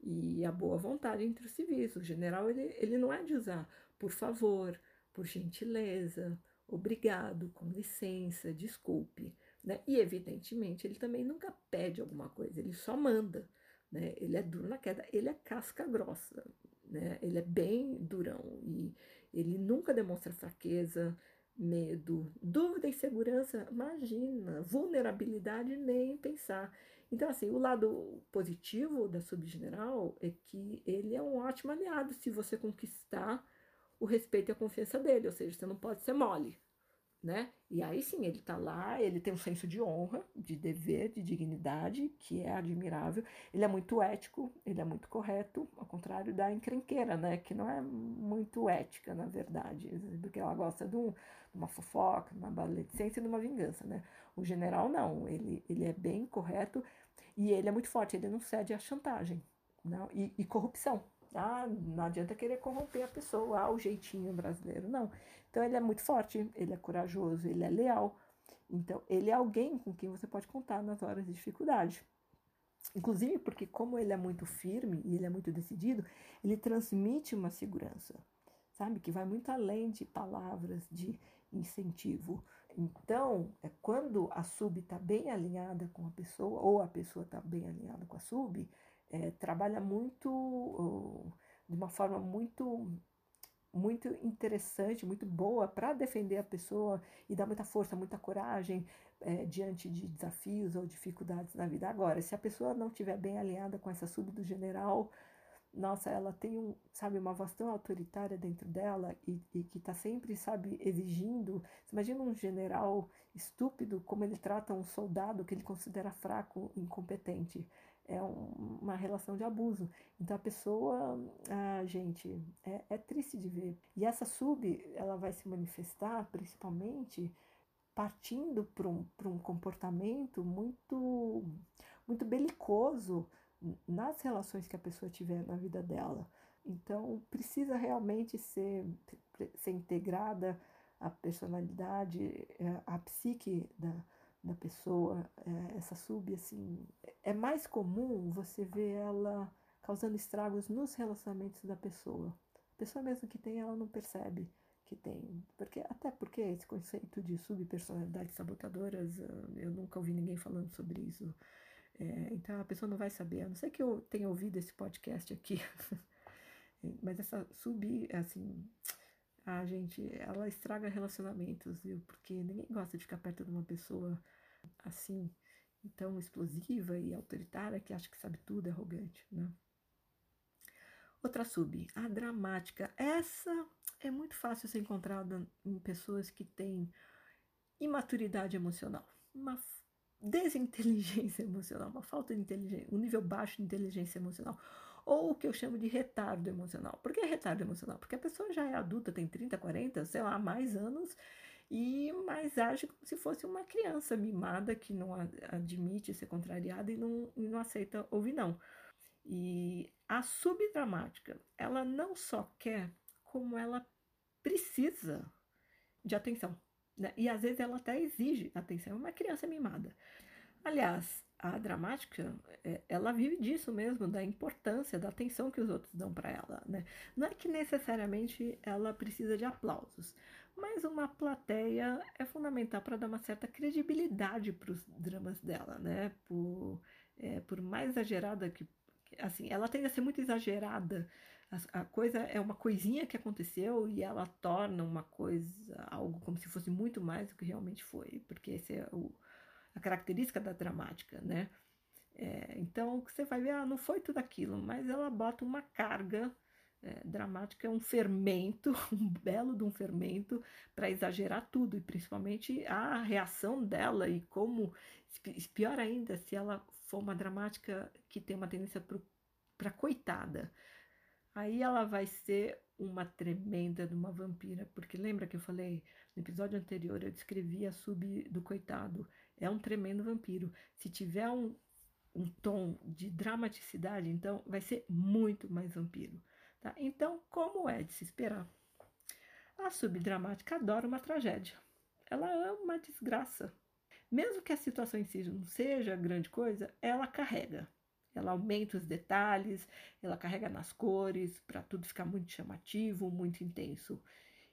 A: E a boa vontade entre os civis. O general, ele, ele não é de usar por favor, por gentileza, obrigado, com licença, desculpe. Né? E, evidentemente, ele também nunca pede alguma coisa, ele só manda. Né? Ele é duro na queda, ele é casca grossa, né? ele é bem durão e ele nunca demonstra fraqueza, medo, dúvida, insegurança, imagina, vulnerabilidade, nem pensar. Então, assim, o lado positivo da subgeneral é que ele é um ótimo aliado se você conquistar o respeito e a confiança dele, ou seja, você não pode ser mole, né? E aí sim, ele tá lá, ele tem um senso de honra, de dever, de dignidade, que é admirável. Ele é muito ético, ele é muito correto, ao contrário da encrenqueira, né? Que não é muito ética, na verdade, porque ela gosta de, um, de uma fofoca, de uma maledicência e de uma vingança, né? O general não, ele, ele é bem correto e ele é muito forte, ele não cede à chantagem não, e, e corrupção, ah, não adianta querer corromper a pessoa, ah, o jeitinho brasileiro. Não. Então ele é muito forte, ele é corajoso, ele é leal. Então ele é alguém com quem você pode contar nas horas de dificuldade. Inclusive porque como ele é muito firme e ele é muito decidido, ele transmite uma segurança, sabe? Que vai muito além de palavras de incentivo. Então, é quando a sub está bem alinhada com a pessoa, ou a pessoa está bem alinhada com a sub, é, trabalha muito, de uma forma muito muito interessante, muito boa para defender a pessoa e dar muita força, muita coragem é, diante de desafios ou dificuldades na vida. Agora, se a pessoa não estiver bem alinhada com essa sub do general, nossa, ela tem um, sabe, uma voz tão autoritária dentro dela e, e que está sempre, sabe, exigindo. Você imagina um general estúpido como ele trata um soldado que ele considera fraco, incompetente é um, uma relação de abuso. Então a pessoa, ah, gente, é, é triste de ver. E essa sub, ela vai se manifestar principalmente partindo para um, um comportamento muito, muito belicoso nas relações que a pessoa tiver na vida dela. Então, precisa realmente ser, ser integrada a personalidade, é, a psique da, da pessoa, é, essa sub, assim, é mais comum você ver ela causando estragos nos relacionamentos da pessoa. A pessoa mesmo que tem, ela não percebe que tem. Porque, até porque esse conceito de subpersonalidades sabotadoras, eu nunca ouvi ninguém falando sobre isso. É, então a pessoa não vai saber, a não ser que eu tenha ouvido esse podcast aqui. Mas essa sub, assim, a gente, ela estraga relacionamentos, viu? Porque ninguém gosta de ficar perto de uma pessoa assim, tão explosiva e autoritária que acha que sabe tudo, é arrogante, né? Outra sub, a dramática. Essa é muito fácil ser encontrada em pessoas que têm imaturidade emocional, uma desinteligência emocional, uma falta de inteligência, um nível baixo de inteligência emocional, ou o que eu chamo de retardo emocional. Por que retardo emocional? Porque a pessoa já é adulta, tem 30, 40, sei lá, mais anos e mais age como se fosse uma criança mimada que não admite ser contrariada e não, e não aceita ouvir não. E a subdramática, ela não só quer, como ela precisa de atenção. Né? E às vezes ela até exige atenção. É uma criança mimada. Aliás, a dramática, é, ela vive disso mesmo, da importância, da atenção que os outros dão para ela. Né? Não é que necessariamente ela precisa de aplausos, mas uma plateia é fundamental para dar uma certa credibilidade para os dramas dela, né? Por, é, por mais exagerada que. Assim, ela tende a ser muito exagerada. A, a, coisa é uma coisinha que aconteceu e ela torna uma coisa, algo como se fosse muito mais do que realmente foi, porque essa é o, a característica da dramática, né? É, então, você vai ver, ah, não foi tudo aquilo, mas ela bota uma carga é, dramática é um fermento, um belo de um fermento para exagerar tudo, e principalmente a reação dela e como, pior ainda, se ela for uma dramática que tem uma tendência para coitada, aí ela vai ser uma tremenda de uma vampira, porque lembra que eu falei no episódio anterior, eu descrevi a sub do coitado, é um tremendo vampiro. Se tiver um, um tom de dramaticidade, então vai ser muito mais vampiro. Tá? Então, como é de se esperar? A subdramática adora uma tragédia. Ela ama uma desgraça. Mesmo que a situação em si não seja grande coisa, ela carrega. Ela aumenta os detalhes, ela carrega nas cores para tudo ficar muito chamativo, muito intenso.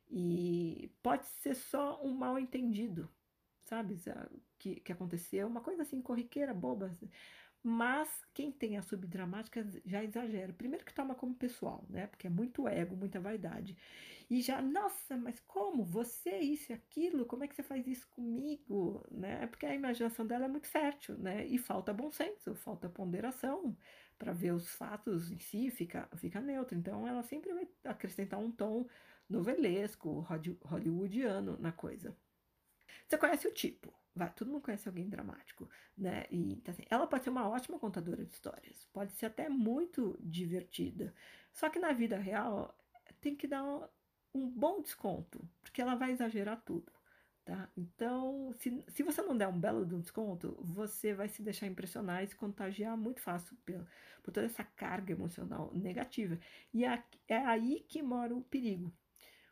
A: E pode ser só um mal entendido, sabe? Que, que aconteceu, uma coisa assim, corriqueira, boba. Mas quem tem a subdramática já exagera. Primeiro que toma como pessoal, né? Porque é muito ego, muita vaidade. E já, nossa, mas como? Você, isso e aquilo? Como é que você faz isso comigo? Né? Porque a imaginação dela é muito fértil, né? E falta bom senso, falta ponderação para ver os fatos em si, fica, fica neutro. Então ela sempre vai acrescentar um tom novelesco, hollywoodiano na coisa. Você conhece o tipo, vai, todo mundo conhece alguém dramático, né? E então, assim, ela pode ser uma ótima contadora de histórias, pode ser até muito divertida. Só que na vida real tem que dar um, bom desconto, porque ela vai exagerar tudo. Tá? Então, se, se você não der um belo de desconto, você vai se deixar impressionar e se contagiar muito fácil por, por toda essa carga emocional negativa. E é, é aí que mora o perigo.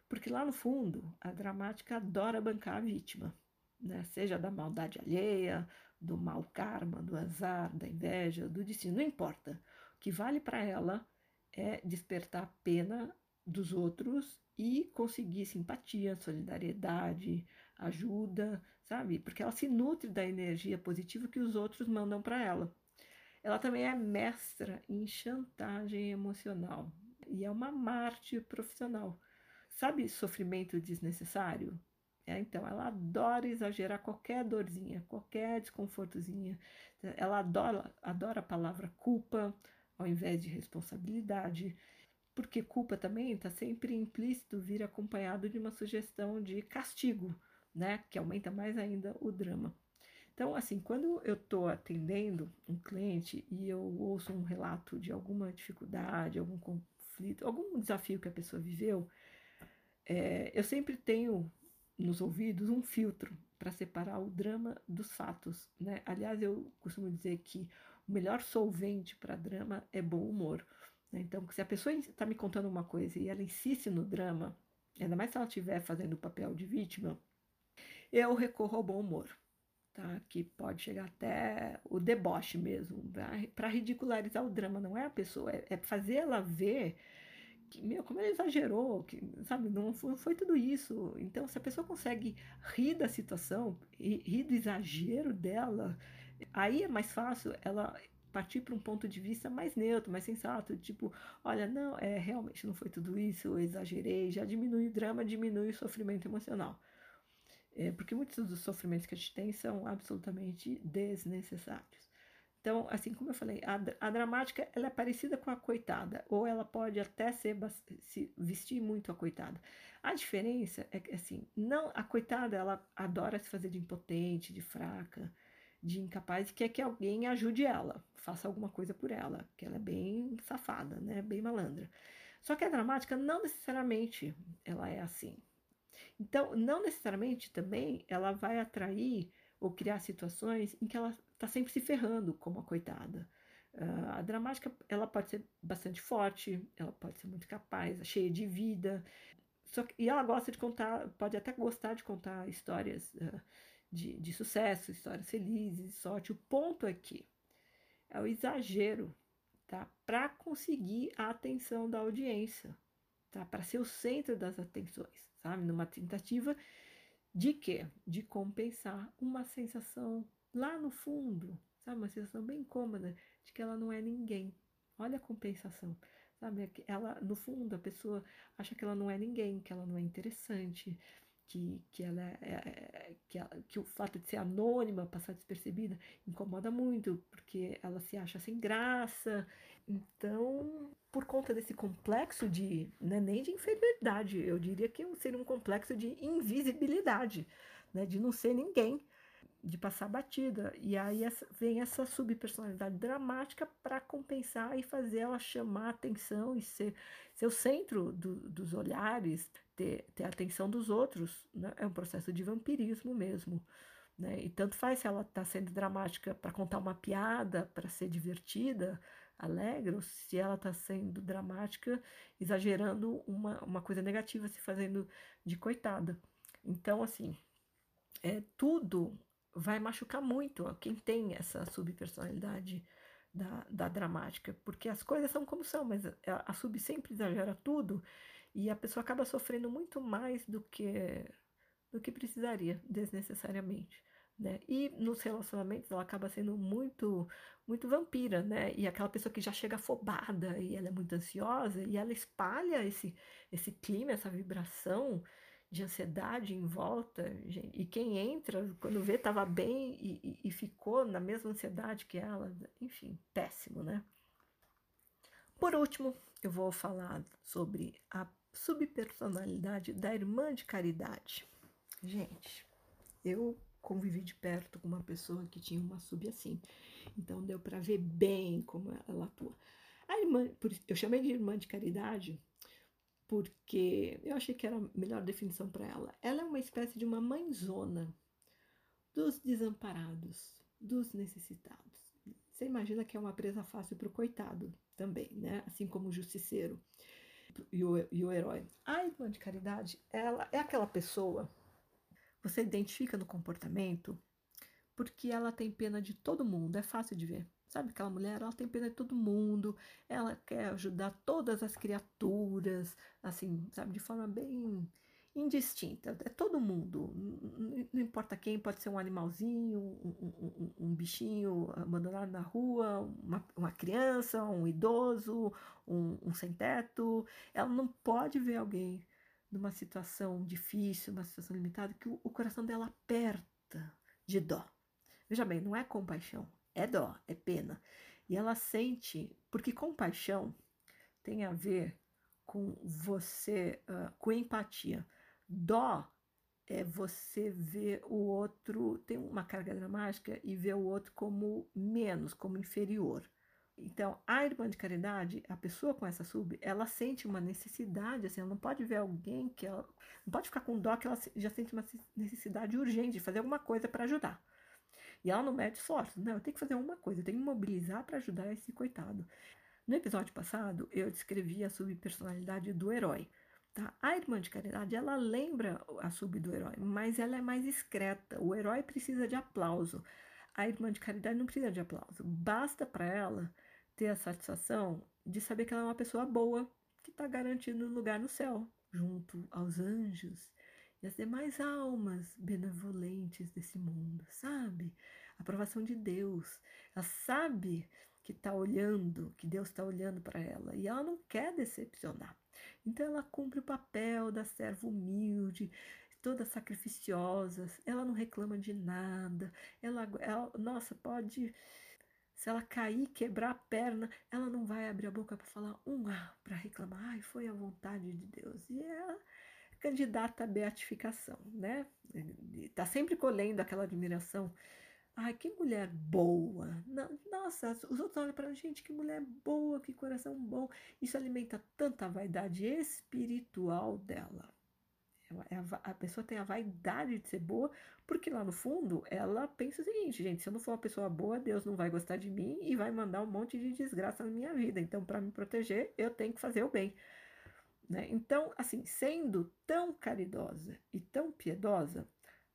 A: Porque lá no fundo, a dramática adora bancar a vítima né? seja da maldade alheia, do mau karma, do azar, da inveja, do destino, não importa. O que vale para ela é despertar pena dos outros e conseguir simpatia, solidariedade, ajuda, sabe? Porque ela se nutre da energia positiva que os outros mandam para ela. Ela também é mestra em chantagem emocional e é uma Marte profissional. Sabe sofrimento desnecessário? É, então, ela adora exagerar qualquer dorzinha, qualquer desconfortozinha. Ela adora, adora a palavra culpa ao invés de responsabilidade, porque culpa também está sempre implícito vir acompanhado de uma sugestão de castigo, né? Que aumenta mais ainda o drama. Então, assim, quando eu estou atendendo um cliente e eu ouço um relato de alguma dificuldade, algum conflito, algum desafio que a pessoa viveu, é, eu sempre tenho nos ouvidos um filtro para separar o drama dos fatos. Né? Aliás, eu costumo dizer que o melhor solvente para drama é bom humor. Né? Então, se a pessoa está me contando uma coisa e ela insiste no drama, ainda mais se ela estiver fazendo o papel de vítima, eu recorro ao bom humor, tá? Que pode chegar até o deboche mesmo, para ridicularizar o drama, não é a pessoa, é, é fazer ela ver que, meu, como ele exagerou, que, sabe, não foi, foi, tudo isso. Então, se a pessoa consegue rir da situação, rir do exagero dela, aí é mais fácil ela partir para um ponto de vista mais neutro, mais sensato, tipo, olha, não, é realmente não foi tudo isso, eu exagerei, já diminui o drama, diminui o sofrimento emocional. É, porque muitos dos sofrimentos que a gente tem são absolutamente desnecessários. Então, assim como eu falei, a, a dramática ela é parecida com a coitada, ou ela pode até ser, se vestir muito a coitada. A diferença é que, assim, não a coitada ela adora se fazer de impotente, de fraca, de incapaz e quer que alguém ajude ela, faça alguma coisa por ela, que ela é bem safada, né? Bem malandra. Só que a dramática não necessariamente ela é assim. Então, não necessariamente também ela vai atrair ou criar situações em que ela está sempre se ferrando, como a coitada. Uh, a dramática ela pode ser bastante forte, ela pode ser muito capaz, cheia de vida. Só que, e ela gosta de contar, pode até gostar de contar histórias uh, de, de sucesso, histórias felizes, sorte. O ponto aqui é o exagero, tá? Para conseguir a atenção da audiência, tá? Para ser o centro das atenções, sabe? Numa tentativa de quê? De compensar uma sensação lá no fundo, sabe? Uma sensação bem cômoda de que ela não é ninguém. Olha a compensação, sabe? Ela, no fundo, a pessoa acha que ela não é ninguém, que ela não é interessante, que, que, ela é, é, que, ela, que o fato de ser anônima, passar despercebida, incomoda muito, porque ela se acha sem graça. Então, por conta desse complexo de, né, nem de inferioridade, eu diria que seria um complexo de invisibilidade, né, de não ser ninguém, de passar batida. E aí essa, vem essa subpersonalidade dramática para compensar e fazer ela chamar atenção e ser, ser o centro do, dos olhares, ter, ter a atenção dos outros. Né? É um processo de vampirismo mesmo. Né? E tanto faz se ela está sendo dramática para contar uma piada, para ser divertida, alegre, ou se ela está sendo dramática, exagerando uma, uma coisa negativa, se fazendo de coitada. Então, assim, é tudo vai machucar muito quem tem essa subpersonalidade da, da dramática, porque as coisas são como são, mas a, a sub sempre exagera tudo e a pessoa acaba sofrendo muito mais do que do que precisaria desnecessariamente. Né? E nos relacionamentos ela acaba sendo muito muito vampira, né? E aquela pessoa que já chega afobada e ela é muito ansiosa e ela espalha esse esse clima, essa vibração de ansiedade em volta, gente, e quem entra, quando vê, estava bem e, e, ficou na mesma ansiedade que ela, enfim, péssimo, né? Por último, eu vou falar sobre a subpersonalidade da irmã de caridade. Gente, eu convivi de perto com uma pessoa que tinha uma sub assim, então deu para ver bem como ela atua. A irmã, eu chamei de irmã de caridade porque eu achei que era a melhor definição para ela. Ela é uma espécie de uma mãezona dos desamparados, dos necessitados. Você imagina que é uma presa fácil para o coitado também, né? Assim como o justiceiro e o, e o herói. A irmã de caridade, ela é aquela pessoa, você identifica no comportamento, porque ela tem pena de todo mundo, é fácil de ver. Sabe aquela mulher, ela tem pena de todo mundo, ela quer ajudar todas as criaturas, assim, sabe, de forma bem indistinta. É todo mundo, não importa quem, pode ser um animalzinho, um, um, um bichinho abandonado na rua, uma, uma criança, um idoso, um, um sem-teto. Ela não pode ver alguém numa situação difícil, uma situação limitada, que o, o coração dela aperta de dó. Veja bem, não é compaixão, é dó, é pena. E ela sente, porque compaixão tem a ver com você, uh, com empatia. Dó é você ver o outro, tem uma carga dramática e ver o outro como menos, como inferior. Então, a irmã de caridade, a pessoa com essa sub, ela sente uma necessidade, assim, ela não pode ver alguém que ela. Não pode ficar com dó que ela já sente uma necessidade urgente de fazer alguma coisa para ajudar. E ela não mede esforços, né? Eu tenho que fazer uma coisa, eu tenho que mobilizar para ajudar esse coitado. No episódio passado, eu descrevi a subpersonalidade do herói. Tá? A irmã de caridade, ela lembra a sub do herói, mas ela é mais discreta. O herói precisa de aplauso. A irmã de caridade não precisa de aplauso. Basta para ela ter a satisfação de saber que ela é uma pessoa boa, que está garantindo lugar no céu, junto aos anjos e as demais almas benevolentes desse mundo, sabe? A aprovação de Deus. Ela sabe que está olhando, que Deus está olhando para ela e ela não quer decepcionar. Então ela cumpre o papel da serva humilde, toda sacrificiosa, ela não reclama de nada, ela, ela nossa, pode se ela cair, quebrar a perna, ela não vai abrir a boca para falar um ah, para reclamar, ai, foi a vontade de Deus. E ela candidata à beatificação, né? Está sempre colhendo aquela admiração. Ai, que mulher boa! Nossa, os outros olham para gente, que mulher boa, que coração bom. Isso alimenta tanta vaidade espiritual dela. É a pessoa tem a vaidade de ser boa, porque lá no fundo ela pensa o seguinte, gente, se eu não for uma pessoa boa, Deus não vai gostar de mim e vai mandar um monte de desgraça na minha vida. Então, para me proteger, eu tenho que fazer o bem. Né? Então, assim, sendo tão caridosa e tão piedosa,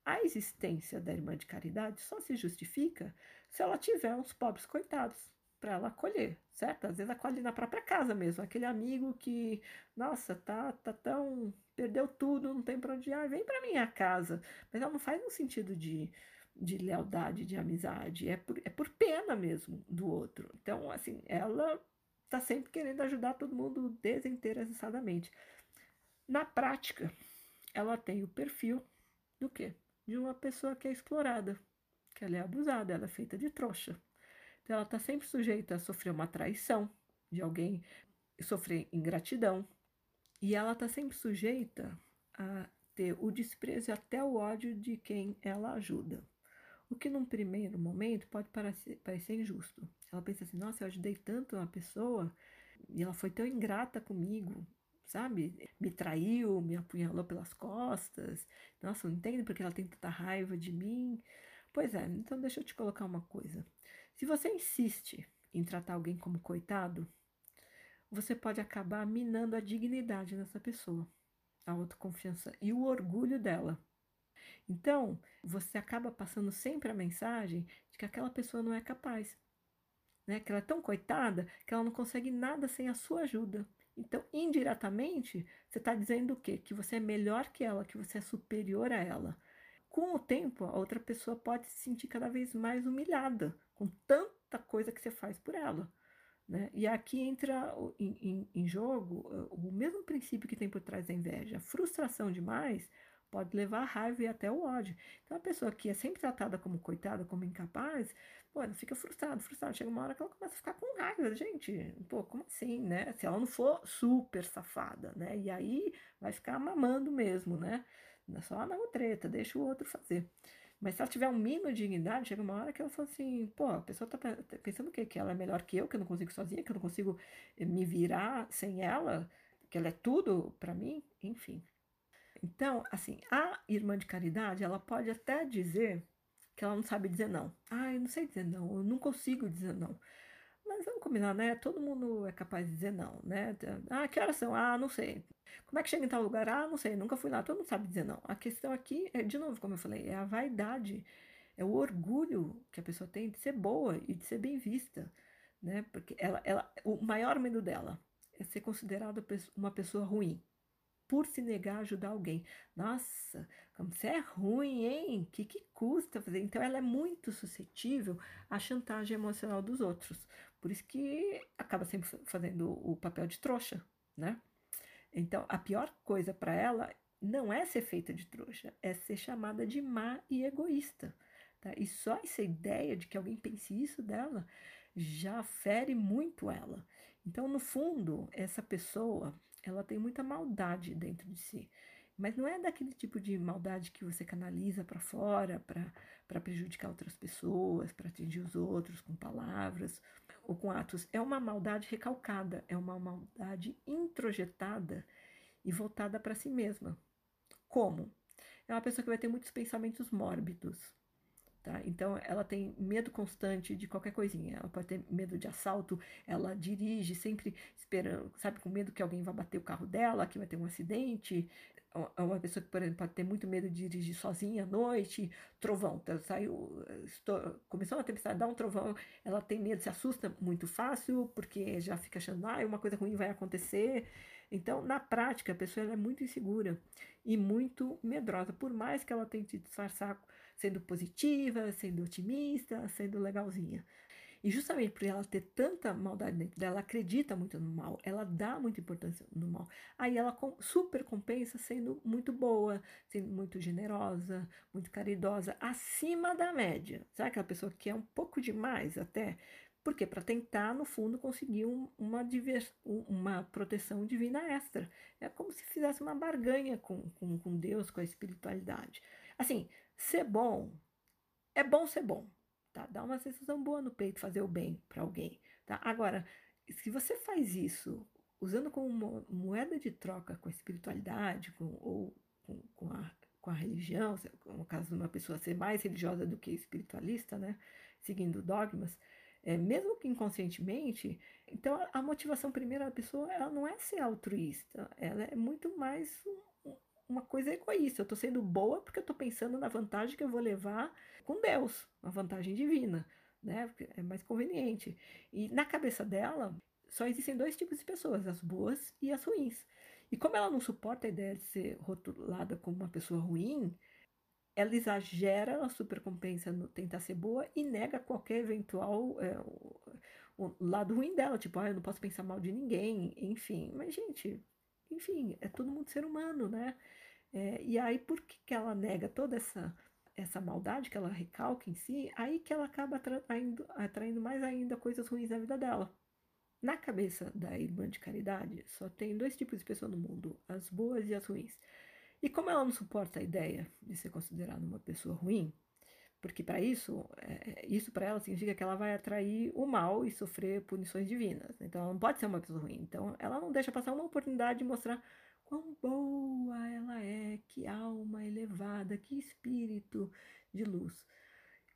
A: a existência da irmã de caridade só se justifica se ela tiver uns pobres coitados para ela acolher, certo? Às vezes acolhe na própria casa mesmo, aquele amigo que, nossa, tá, tá tão perdeu tudo, não tem para onde ir, vem para minha casa. Mas ela não faz no sentido de, de lealdade, de amizade, é por, é por pena mesmo do outro. Então, assim, ela está sempre querendo ajudar todo mundo desinteressadamente. Na prática, ela tem o perfil do quê? De uma pessoa que é explorada, que ela é abusada, ela é feita de trouxa. Então, ela está sempre sujeita a sofrer uma traição de alguém, sofrer ingratidão, e ela está sempre sujeita a ter o desprezo e até o ódio de quem ela ajuda. O que num primeiro momento pode parecer, parecer injusto. Ela pensa assim, nossa, eu ajudei tanto uma pessoa e ela foi tão ingrata comigo, sabe? Me traiu, me apunhalou pelas costas. Nossa, não entende porque ela tem tanta raiva de mim. Pois é, então deixa eu te colocar uma coisa. Se você insiste em tratar alguém como coitado, você pode acabar minando a dignidade dessa pessoa, a autoconfiança e o orgulho dela. Então, você acaba passando sempre a mensagem de que aquela pessoa não é capaz, né? Que ela é tão coitada que ela não consegue nada sem a sua ajuda. Então, indiretamente, você está dizendo o quê? Que você é melhor que ela, que você é superior a ela. Com o tempo, a outra pessoa pode se sentir cada vez mais humilhada com tanta coisa que você faz por ela. Né? E aqui entra em, em, em, jogo uh, o mesmo princípio que tem por trás da inveja. Frustração demais pode levar a raiva e até o ódio. Então, a pessoa que é sempre tratada como coitada, como incapaz, pô, ela fica frustrada, frustrada. Chega uma hora que ela começa a ficar com raiva. Gente, pô, como assim, né? Se ela não for super safada, né? E aí vai ficar mamando mesmo, né? É só, não, treta, deixa o outro fazer. Mas se ela tiver um mínimo de dignidade, chega uma hora que ela fala assim, pô, a pessoa tá pensando o quê? Que ela é melhor que eu, que eu não consigo sozinha, que eu não consigo eh, me virar sem ela, que ela é tudo para mim, enfim. Então, assim, a irmã de caridade, ela pode até dizer que ela não sabe dizer não. Ah, eu não sei dizer não, eu não consigo dizer não. Mas vamos combinar, né? Todo mundo é capaz de dizer não, né? Ah, que horas são? Ah, não sei. Como é que chega em tal lugar? Ah, não sei, nunca fui lá. Todo mundo sabe dizer não. A questão aqui, é, de novo, como eu falei, é a vaidade, é o orgulho que a pessoa tem de ser boa e de ser bem vista, né? Porque ela, ela, o maior medo dela é ser considerada uma pessoa ruim por se negar a ajudar alguém. Nossa, como você é ruim, hein? O que, que custa fazer? Então, ela é muito suscetível à chantagem emocional dos outros. Por isso que acaba sempre fazendo o papel de trouxa, né? Então, a pior coisa para ela não é ser feita de trouxa, é ser chamada de má e egoísta. Tá? E só essa ideia de que alguém pense isso dela já fere muito ela. Então, no fundo, essa pessoa, ela tem muita maldade dentro de si. Mas não é daquele tipo de maldade que você canaliza para fora para prejudicar outras pessoas, para atingir os outros com palavras ou com atos. É uma maldade recalcada, é uma maldade introjetada e voltada para si mesma. Como? É uma pessoa que vai ter muitos pensamentos mórbidos, Tá? Então, ela tem medo constante de qualquer coisinha. Ela pode ter medo de assalto, ela dirige sempre esperando, sabe, com medo que alguém vai bater o carro dela, que vai ter um acidente. É uma pessoa que, por exemplo, pode ter muito medo de dirigir sozinha à noite, trovão. Então, saiu, estou, começou uma tempestade, dá um trovão, ela tem medo, se assusta muito fácil, porque já fica achando, ah, uma coisa ruim vai acontecer. Então, na prática, a pessoa é muito insegura e muito medrosa, por mais que ela tente disfarçar sendo positiva, sendo otimista, sendo legalzinha. E justamente por ela ter tanta maldade dentro dela, ela acredita muito no mal, ela dá muita importância no mal. Aí ela super compensa sendo muito boa, sendo muito generosa, muito caridosa, acima da média. Sabe aquela pessoa que é um pouco demais até? Porque para tentar, no fundo, conseguir um, uma, divers, uma proteção divina extra. É como se fizesse uma barganha com, com, com Deus, com a espiritualidade. Assim, ser bom, é bom ser bom. Tá? Dá uma sensação boa no peito fazer o bem para alguém. Tá? Agora, se você faz isso usando como moeda de troca com a espiritualidade com, ou com, com, a, com a religião, no caso de uma pessoa ser mais religiosa do que espiritualista, né? seguindo dogmas, é, mesmo que inconscientemente, então a, motivação primeira da pessoa ela não é ser altruísta, ela é muito mais uma coisa egoísta. Eu estou sendo boa porque eu estou pensando na vantagem que eu vou levar com Deus, uma vantagem divina, né? É mais conveniente. E na cabeça dela só existem dois tipos de pessoas, as boas e as ruins. E como ela não suporta a ideia de ser rotulada como uma pessoa ruim, ela exagera, ela supercompensa no tentar ser boa e nega qualquer eventual é, o, o, lado ruim dela, tipo, ah, eu não posso pensar mal de ninguém, enfim. Mas, gente, enfim, é todo mundo ser humano, né? É, e aí, por que, que ela nega toda essa, essa maldade que ela recalca em si? Aí que ela acaba atraindo, atraindo mais ainda coisas ruins na vida dela. Na cabeça da irmã de caridade, só tem dois tipos de pessoas no mundo, as boas e as ruins. E como ela não suporta a ideia de ser considerada uma pessoa ruim, porque para isso, é, isso para ela significa que ela vai atrair o mal e sofrer punições divinas. Então ela não pode ser uma pessoa ruim. Então ela não deixa passar uma oportunidade de mostrar quão boa ela é, que alma elevada, que espírito de luz.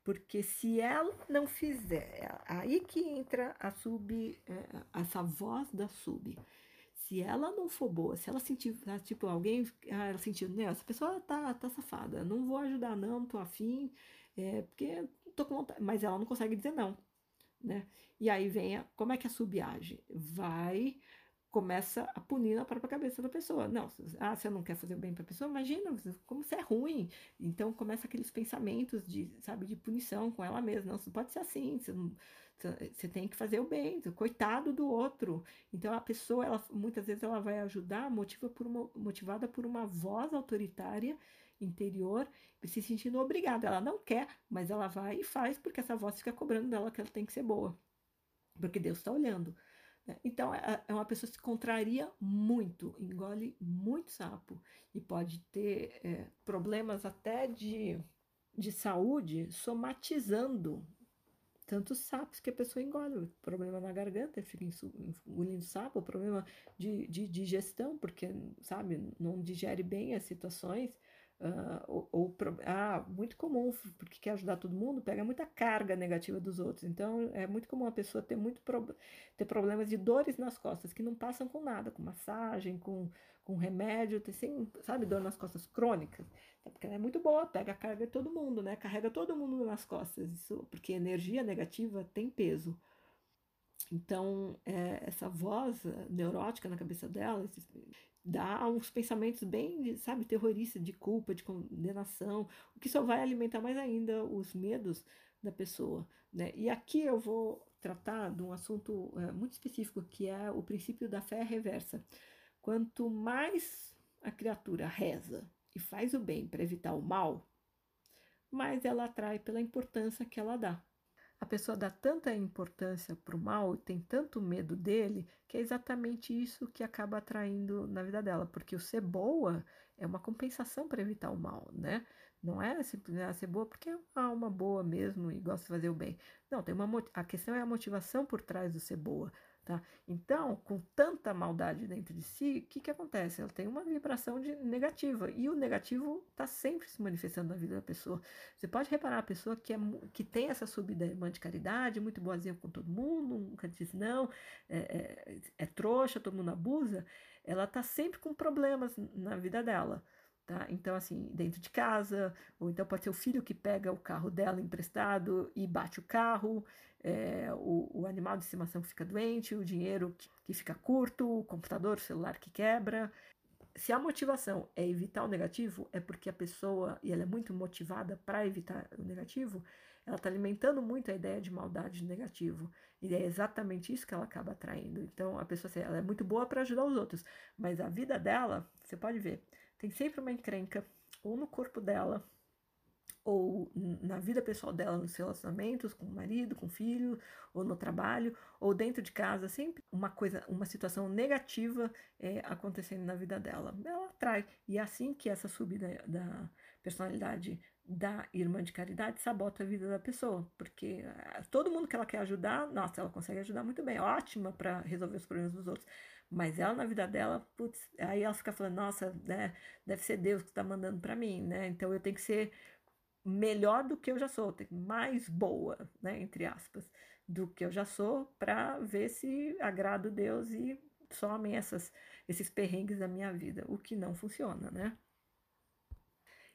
A: Porque se ela não fizer, aí que entra a sub, é, essa voz da sub se ela não for boa, se ela sentir, tá, tipo, alguém, ah, ela sentiu, né, essa pessoa tá, tá safada, não vou ajudar não tô afim, é, porque tô com vontade, mas ela não consegue dizer não, né? E aí vem, a, como é que a subage? Vai começa a punir na própria cabeça da pessoa. Não, ah, você não quer fazer o bem para a pessoa, imagina como você é ruim. Então começa aqueles pensamentos de, sabe, de punição com ela mesma. Não, você pode ser assim, você, não, você tem que fazer o bem, coitado do outro. Então a pessoa, ela, muitas vezes ela vai ajudar motiva por uma, motivada por uma voz autoritária interior, se sentindo obrigada. Ela não quer, mas ela vai e faz porque essa voz fica cobrando dela que ela tem que ser boa. Porque Deus está olhando. Né? Então, é, é uma pessoa que se contraria muito, engole muito sapo e pode ter é, problemas até de, de saúde somatizando tantos sapos que a pessoa engole. Problema na garganta, fica engolindo sapo, problema de, de digestão, porque, sabe, não digere bem as situações. Uh, ou, ou, ah, muito comum, porque quer ajudar todo mundo, pega muita carga negativa dos outros. Então, é muito comum a pessoa ter, muito pro, ter problemas de dores nas costas que não passam com nada, com massagem, com, com remédio, ter, sem, sabe, dor nas costas crônicas. Então, porque ela é muito boa, pega a carga de todo mundo, né? Carrega todo mundo nas costas, isso, porque energia negativa tem peso. Então, é, essa voz neurótica na cabeça dela, dá uns pensamentos bem, sabe, terroristas de culpa, de condenação, o que só vai alimentar mais ainda os medos da pessoa, né? E aqui eu vou tratar de um assunto é, muito específico que é o princípio da fé reversa. Quanto mais a criatura reza e faz o bem para evitar o mal, mais ela atrai pela importância que ela dá a pessoa dá tanta importância para o mal e tem tanto medo dele que é exatamente isso que acaba atraindo na vida dela, porque o ser boa é uma compensação para evitar o mal, né? Não é simplesmente ser boa porque é uma alma boa mesmo e gosta de fazer o bem. Não, tem uma a questão é a motivação por trás do ser boa. Tá? Então, com tanta maldade dentro de si, o que, que acontece? Ela tem uma vibração de negativa e o negativo está sempre se manifestando na vida da pessoa. Você pode reparar a pessoa que, é, que tem essa subida de caridade, muito boazinha com todo mundo, nunca diz não, é, é, é trouxa, todo mundo abusa, ela está sempre com problemas na vida dela. Tá? Então, assim, dentro de casa, ou então pode ser o filho que pega o carro dela emprestado e bate o carro, é, o, o, animal de estimação que fica doente, o dinheiro que, que fica curto, o computador, o celular que quebra. Se a motivação é evitar o negativo, é porque a pessoa, e ela é muito motivada para evitar o negativo, ela está alimentando muito a ideia de maldade negativo. E é exatamente isso que ela acaba atraindo. Então, a pessoa assim, ela é muito boa para ajudar os outros, mas a vida dela, você pode ver, tem sempre uma encrenca, ou no corpo dela, ou na vida pessoal dela, nos relacionamentos com o marido, com o filho, ou no trabalho, ou dentro de casa, sempre uma coisa, uma situação negativa é, acontecendo na vida dela. Ela atrai. E é assim que essa subida da personalidade da irmã de caridade sabota a vida da pessoa, porque eh, todo mundo que ela quer ajudar, nossa, ela consegue ajudar muito bem, ótima para resolver os problemas dos outros. Mas ela, na vida dela, putz, aí ela fica falando, nossa, né, deve ser Deus que está mandando para mim, né? Então eu tenho que ser melhor do que eu já sou, mais boa, né, entre aspas, do que eu já sou, para ver se agrado Deus e somem essas, esses perrengues da minha vida, o que não funciona, né?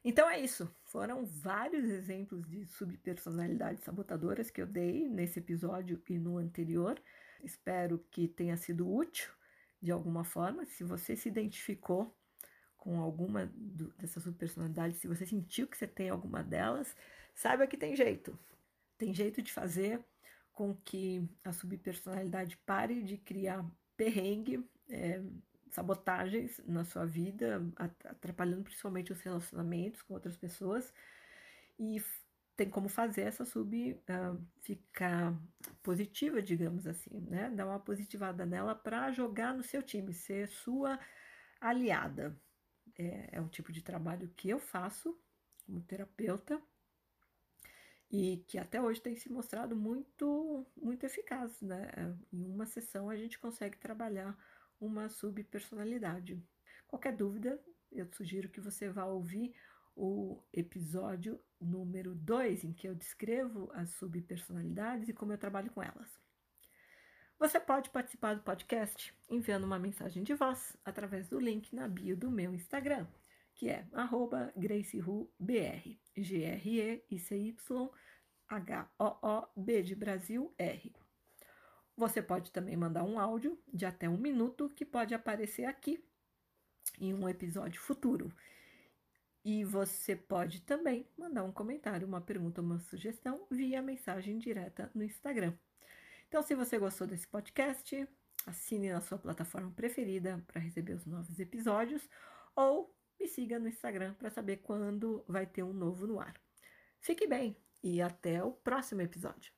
A: Então é isso. Foram vários exemplos de subpersonalidades sabotadoras que eu dei nesse episódio e no anterior. Espero que tenha sido útil de alguma forma. Se você se identificou com alguma do, dessas subpersonalidades, se você sentiu que você tem alguma delas, saiba que tem jeito. Tem jeito de fazer com que a subpersonalidade pare de criar perrengue, é, sabotagens na sua vida, atrapalhando principalmente os relacionamentos com outras pessoas. E tem como fazer essa sub uh, ficar positiva, digamos assim, né? Dar uma positivada nela para jogar no seu time, ser sua aliada. É, é um tipo de trabalho que eu faço como terapeuta e que até hoje tem se mostrado muito, muito eficaz, né? Em uma sessão a gente consegue trabalhar uma subpersonalidade. Qualquer dúvida, eu sugiro que você vá ouvir o episódio número 2, em que eu descrevo as subpersonalidades e como eu trabalho com elas. Você pode participar do podcast enviando uma mensagem de voz através do link na bio do meu Instagram, que é GraceRuBR, G-R-E-I-C-Y-H-O-O-B de Brasil R. Você pode também mandar um áudio de até um minuto que pode aparecer aqui em um episódio futuro. E você pode também mandar um comentário, uma pergunta, uma sugestão via mensagem direta no Instagram. Então, se você gostou desse podcast, assine na sua plataforma preferida para receber os novos episódios ou me siga no Instagram para saber quando vai ter um novo no ar. Fique bem e até o próximo episódio.